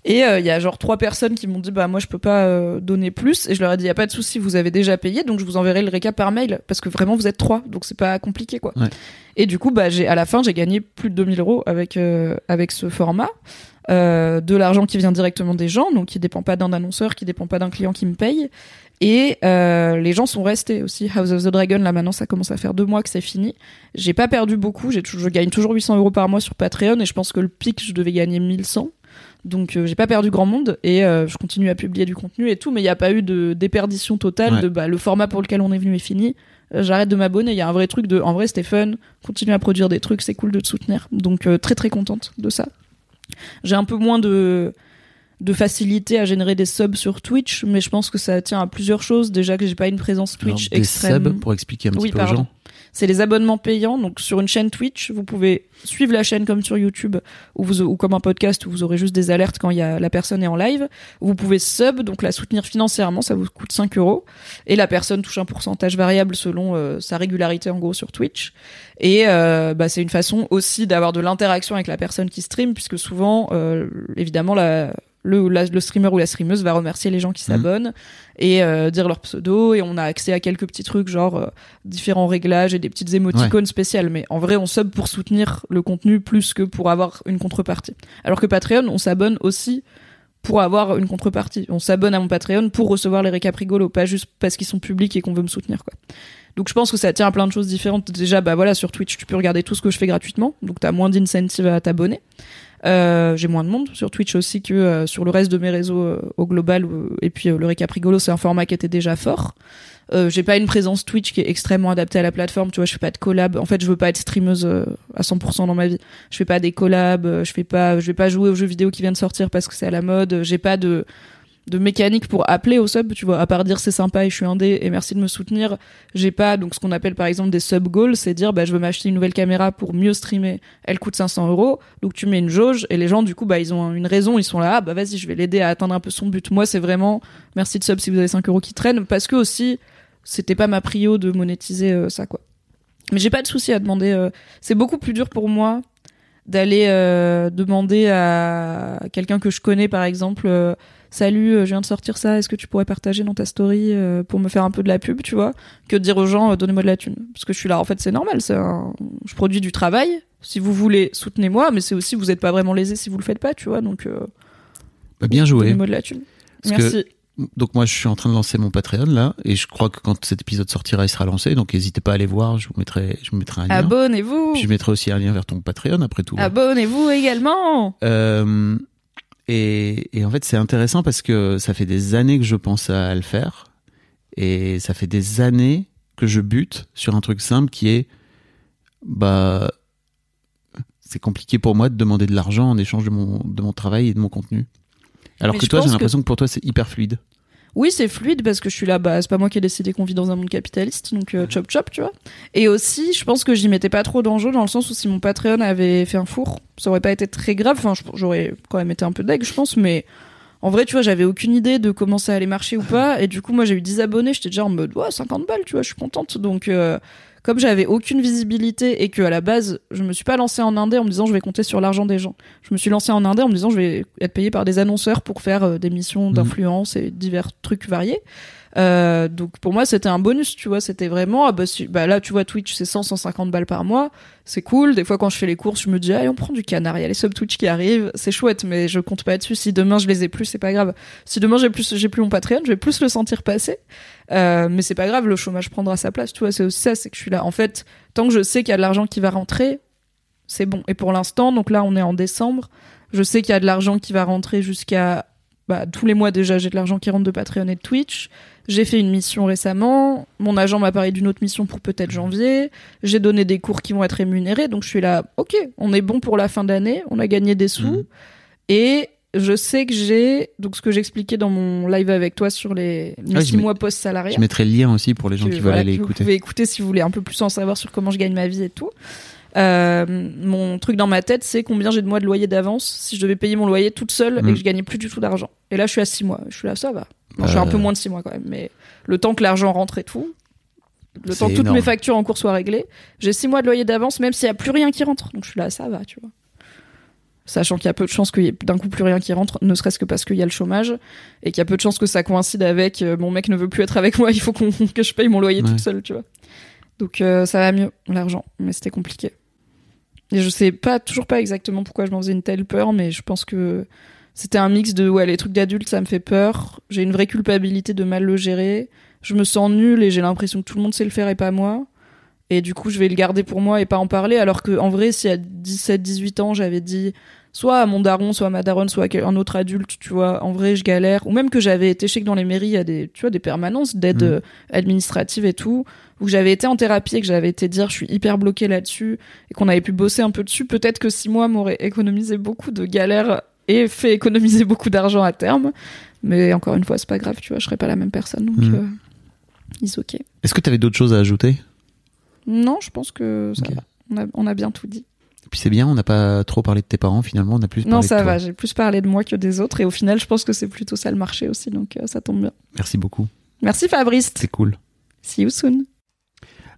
Et euh, il y a genre trois personnes qui m'ont dit, bah moi je peux pas euh, donner plus. Et je leur ai dit, y a pas de souci, vous avez déjà payé, donc je vous enverrai le récap par mail. Parce que vraiment vous êtes trois, donc c'est pas compliqué, quoi. Ouais. Et du coup, bah j'ai à la fin, j'ai gagné plus de 2000 euros avec, euh, avec ce format euh, de l'argent qui vient directement des gens, donc qui dépend pas d'un annonceur, qui dépend pas d'un client qui me paye. Et euh, les gens sont restés aussi. House of the Dragon, là maintenant, ça commence à faire deux mois que c'est fini. J'ai pas perdu beaucoup. J'ai je gagne toujours 800 euros par mois sur Patreon et je pense que le pic, je devais gagner 1100. Donc euh, j'ai pas perdu grand monde et euh, je continue à publier du contenu et tout, mais il n'y a pas eu de déperdition totale Ouais. de bah, le format pour lequel on est venu est fini. Euh, J'arrête de m'abonner. Il y a un vrai truc de, en vrai, c'était fun. Continue à produire des trucs, c'est cool de te soutenir. Donc euh, très très contente de ça. J'ai un peu moins de de facilité à générer des subs sur Twitch, mais je pense que ça tient à plusieurs choses. Déjà que j'ai pas une présence Alors, Twitch des extrême. subs pour expliquer un petit Oui, peu aux gens. C'est les abonnements payants. Donc sur une chaîne Twitch, vous pouvez suivre la chaîne comme sur YouTube ou, comme un podcast où vous aurez juste des alertes quand y a, la personne est en live. Vous pouvez sub, donc la soutenir financièrement, ça vous coûte 5 euros. Et la personne touche un pourcentage variable selon euh, sa régularité en gros sur Twitch. Et euh, bah, c'est une façon aussi d'avoir de l'interaction avec la personne qui stream, puisque souvent, euh, évidemment, la, le, la- le streamer ou la streameuse va remercier les gens qui s'abonnent et euh, dire leur pseudo. Et on a accès à quelques petits trucs genre euh, différents réglages et des petites émoticônes spéciales. Mais en vrai on sub pour soutenir le contenu plus que pour avoir une contrepartie. Alors que Patreon on s'abonne aussi pour avoir une contrepartie. On s'abonne à mon Patreon pour recevoir les récaps rigolos pas juste parce qu'ils sont publics et qu'on veut me soutenir quoi. Donc je pense que ça tient à plein de choses différentes. Déjà bah voilà sur Twitch tu peux regarder tout ce que je fais gratuitement. Donc t'as moins d'incentive à t'abonner Euh, j'ai moins de monde sur Twitch aussi que euh, sur le reste de mes réseaux euh, au global. et puis euh, le récap rigolo, c'est un format qui était déjà fort. J'ai pas une présence Twitch qui est extrêmement adaptée à la plateforme. Tu vois, je fais pas de collab. En fait, je veux pas être streameuse à 100% dans ma vie. Je fais pas des collabs. Je fais pas, je vais pas jouer aux jeux vidéo qui viennent de sortir parce que c'est à la mode. J'ai pas de de mécanique pour appeler au sub, tu vois, à part dire c'est sympa et je suis indé et merci de me soutenir, j'ai pas donc ce qu'on appelle par exemple des sub goals, c'est dire bah je veux m'acheter une nouvelle caméra pour mieux streamer, elle coûte 500 euros, donc tu mets une jauge et les gens du coup bah ils ont une raison, ils sont là ah bah vas-y je vais l'aider à atteindre un peu son but. Moi c'est vraiment merci de sub si vous avez 5 euros qui traînent parce que aussi c'était pas ma prio de monétiser euh, ça quoi. Mais j'ai pas de souci à demander. euh, c'est beaucoup plus dur pour moi d'aller euh, demander à quelqu'un que je connais par exemple. Salut, euh, je viens de sortir ça. Est-ce que tu pourrais partager dans ta story euh, pour me faire un peu de la pub, tu vois Que de dire aux gens, euh, donnez-moi de la thune. Parce que je suis là, en fait, c'est normal. C'est un... Je produis du travail. Si vous voulez, soutenez-moi. Mais c'est aussi, vous n'êtes pas vraiment lésé si vous le faites pas, tu vois. Donc, euh, Bah, bien joué. donnez-moi de la thune. Parce que- Merci. Donc moi je suis en train de lancer mon Patreon là et je crois que quand cet épisode sortira il sera lancé donc n'hésitez pas à aller voir je vous mettrai je vous mettrai un lien Abonnez-vous. je mettrai aussi un lien vers ton Patreon après tout Abonnez-vous également. Euh, et, et en fait c'est intéressant parce que ça fait des années que je pense à le faire. Et ça fait des années que je bute sur un truc simple qui est bah c'est compliqué pour moi de demander de l'argent en échange de mon de mon travail et de mon contenu. Alors Mais que toi j'ai l'impression que pour toi c'est hyper fluide Oui, c'est fluide parce que je suis là, bah, c'est pas moi qui ai décidé qu'on vit dans un monde capitaliste, donc euh, chop chop, tu vois. Et aussi, je pense que j'y mettais pas trop d'enjeux dans le sens où si mon Patreon avait fait un four, ça aurait pas été très grave. Enfin, j'aurais quand même été un peu deg, je pense, mais en vrai, tu vois, j'avais aucune idée de comment ça allait marcher ou pas. Et du coup, moi, j'ai eu 10 abonnés, j'étais déjà en mode, ouais, 50 balles, tu vois, je suis contente. Donc, euh, comme j'avais aucune visibilité et que à la base, je me suis pas lancée en indé en me disant je vais compter sur l'argent des gens. Je me suis lancée en indé en me disant je vais être payée par des annonceurs pour faire euh, des missions d'influence et divers trucs variés. Euh, donc pour moi c'était un bonus, tu vois, c'était vraiment ah bah, si- bah là tu vois Twitch c'est 100 150 balles par mois, c'est cool. Des fois quand je fais les courses, je me dis allez on prend du canard, il y a les sub Twitch qui arrivent, c'est chouette mais je compte pas dessus. Si demain je les ai plus, c'est pas grave. Si demain j'ai plus j'ai plus mon Patreon, je vais plus le sentir passer. Euh, mais c'est pas grave, le chômage prendra sa place, tu vois, c'est ça, c'est que je suis là. En fait, tant que je sais qu'il y a de l'argent qui va rentrer, c'est bon. Et pour l'instant, donc là on est en décembre, je sais qu'il y a de l'argent qui va rentrer jusqu'à bah, tous les mois déjà, j'ai de l'argent qui rentre de Patreon et de Twitch. J'ai fait une mission récemment. Mon agent m'a parlé d'une autre mission pour peut-être janvier. J'ai donné des cours qui vont être rémunérés. Donc je suis là, ok, on est bon pour la fin d'année. On a gagné des sous. Mhm. Et je sais que j'ai, donc ce que j'expliquais dans mon live avec toi sur les, Ah, six mois post-salariat. je mettrai le lien aussi pour les gens que, qui veulent voilà, aller que Vous écouter pouvez écouter si vous voulez un peu plus en savoir sur comment je gagne ma vie et tout. Euh, mon truc dans ma tête, c'est combien j'ai de mois de loyer d'avance si je devais payer mon loyer toute seule et Mm. que je gagnais plus du tout d'argent. Et là, je suis à 6 mois. Je suis là, ça va. Non, je suis un Euh. peu moins de 6 mois quand même, mais le temps que l'argent rentre et tout, le temps que toutes mes factures en cours soient réglées, j'ai 6 mois de loyer d'avance, même s'il y a plus rien qui rentre. Donc je suis là, ça va, tu vois. Sachant qu'il y a peu de chances qu'il y ait d'un coup plus rien qui rentre, ne serait-ce que parce qu'il y a le chômage, et qu'il y a peu de chances que ça coïncide avec euh, mon mec ne veut plus être avec moi, il faut que je paye mon loyer Ouais. toute seule, tu vois. Donc euh, ça va mieux, l'argent, mais c'était compliqué. Et je sais pas, toujours pas exactement pourquoi je m'en faisais une telle peur, mais je pense que c'était un mix de ouais, les trucs d'adultes, ça me fait peur. J'ai une vraie culpabilité de mal le gérer. Je me sens nulle et j'ai l'impression que tout le monde sait le faire et pas moi. Et du coup, je vais le garder pour moi et pas en parler. Alors que, en vrai, si à 17, 18 ans, j'avais dit soit à mon daron, soit à ma daronne, soit à un autre adulte, tu vois, en vrai, je galère. Ou même que j'avais été, je sais que dans les mairies, il y a des, tu vois, des permanences d'aide Mhm. euh, administrative et tout, où j'avais été en thérapie et que j'avais été dire, je suis hyper bloquée là-dessus et qu'on avait pu bosser un peu dessus. Peut-être que six mois m'auraient économisé beaucoup de galères et fait économiser beaucoup d'argent à terme. Mais encore une fois, c'est pas grave, tu vois, je serais pas la même personne. Donc, Mhm. euh, ok. est-ce que tu avais d'autres choses à ajouter? Non, je pense que ça Ok. va. On a, on a bien tout dit. Et puis c'est bien on n'a pas trop parlé de tes parents finalement on a plus Non, parlé ça de toi. va. J'ai plus parlé de moi que des autres. Et au final, je pense que c'est plutôt ça le marché aussi. Donc, euh, ça tombe bien. merci beaucoup Merci Fabrice. c'est cool See you soon.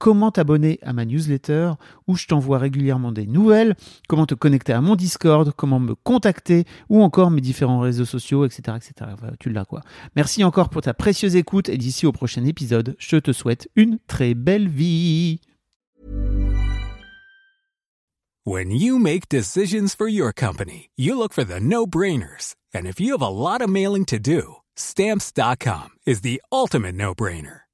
comment t'abonner à ma newsletter où je t'envoie régulièrement des nouvelles, comment te connecter à mon Discord, comment me contacter ou encore mes différents réseaux sociaux, etc. etc. Tu l'as quoi. Merci encore pour ta précieuse écoute et d'ici au prochain épisode, je te souhaite une très belle vie. When you make decisions for your company, you look for the no-brainers. And if you have a lot of mailing to do, stamps.com is the ultimate no-brainer.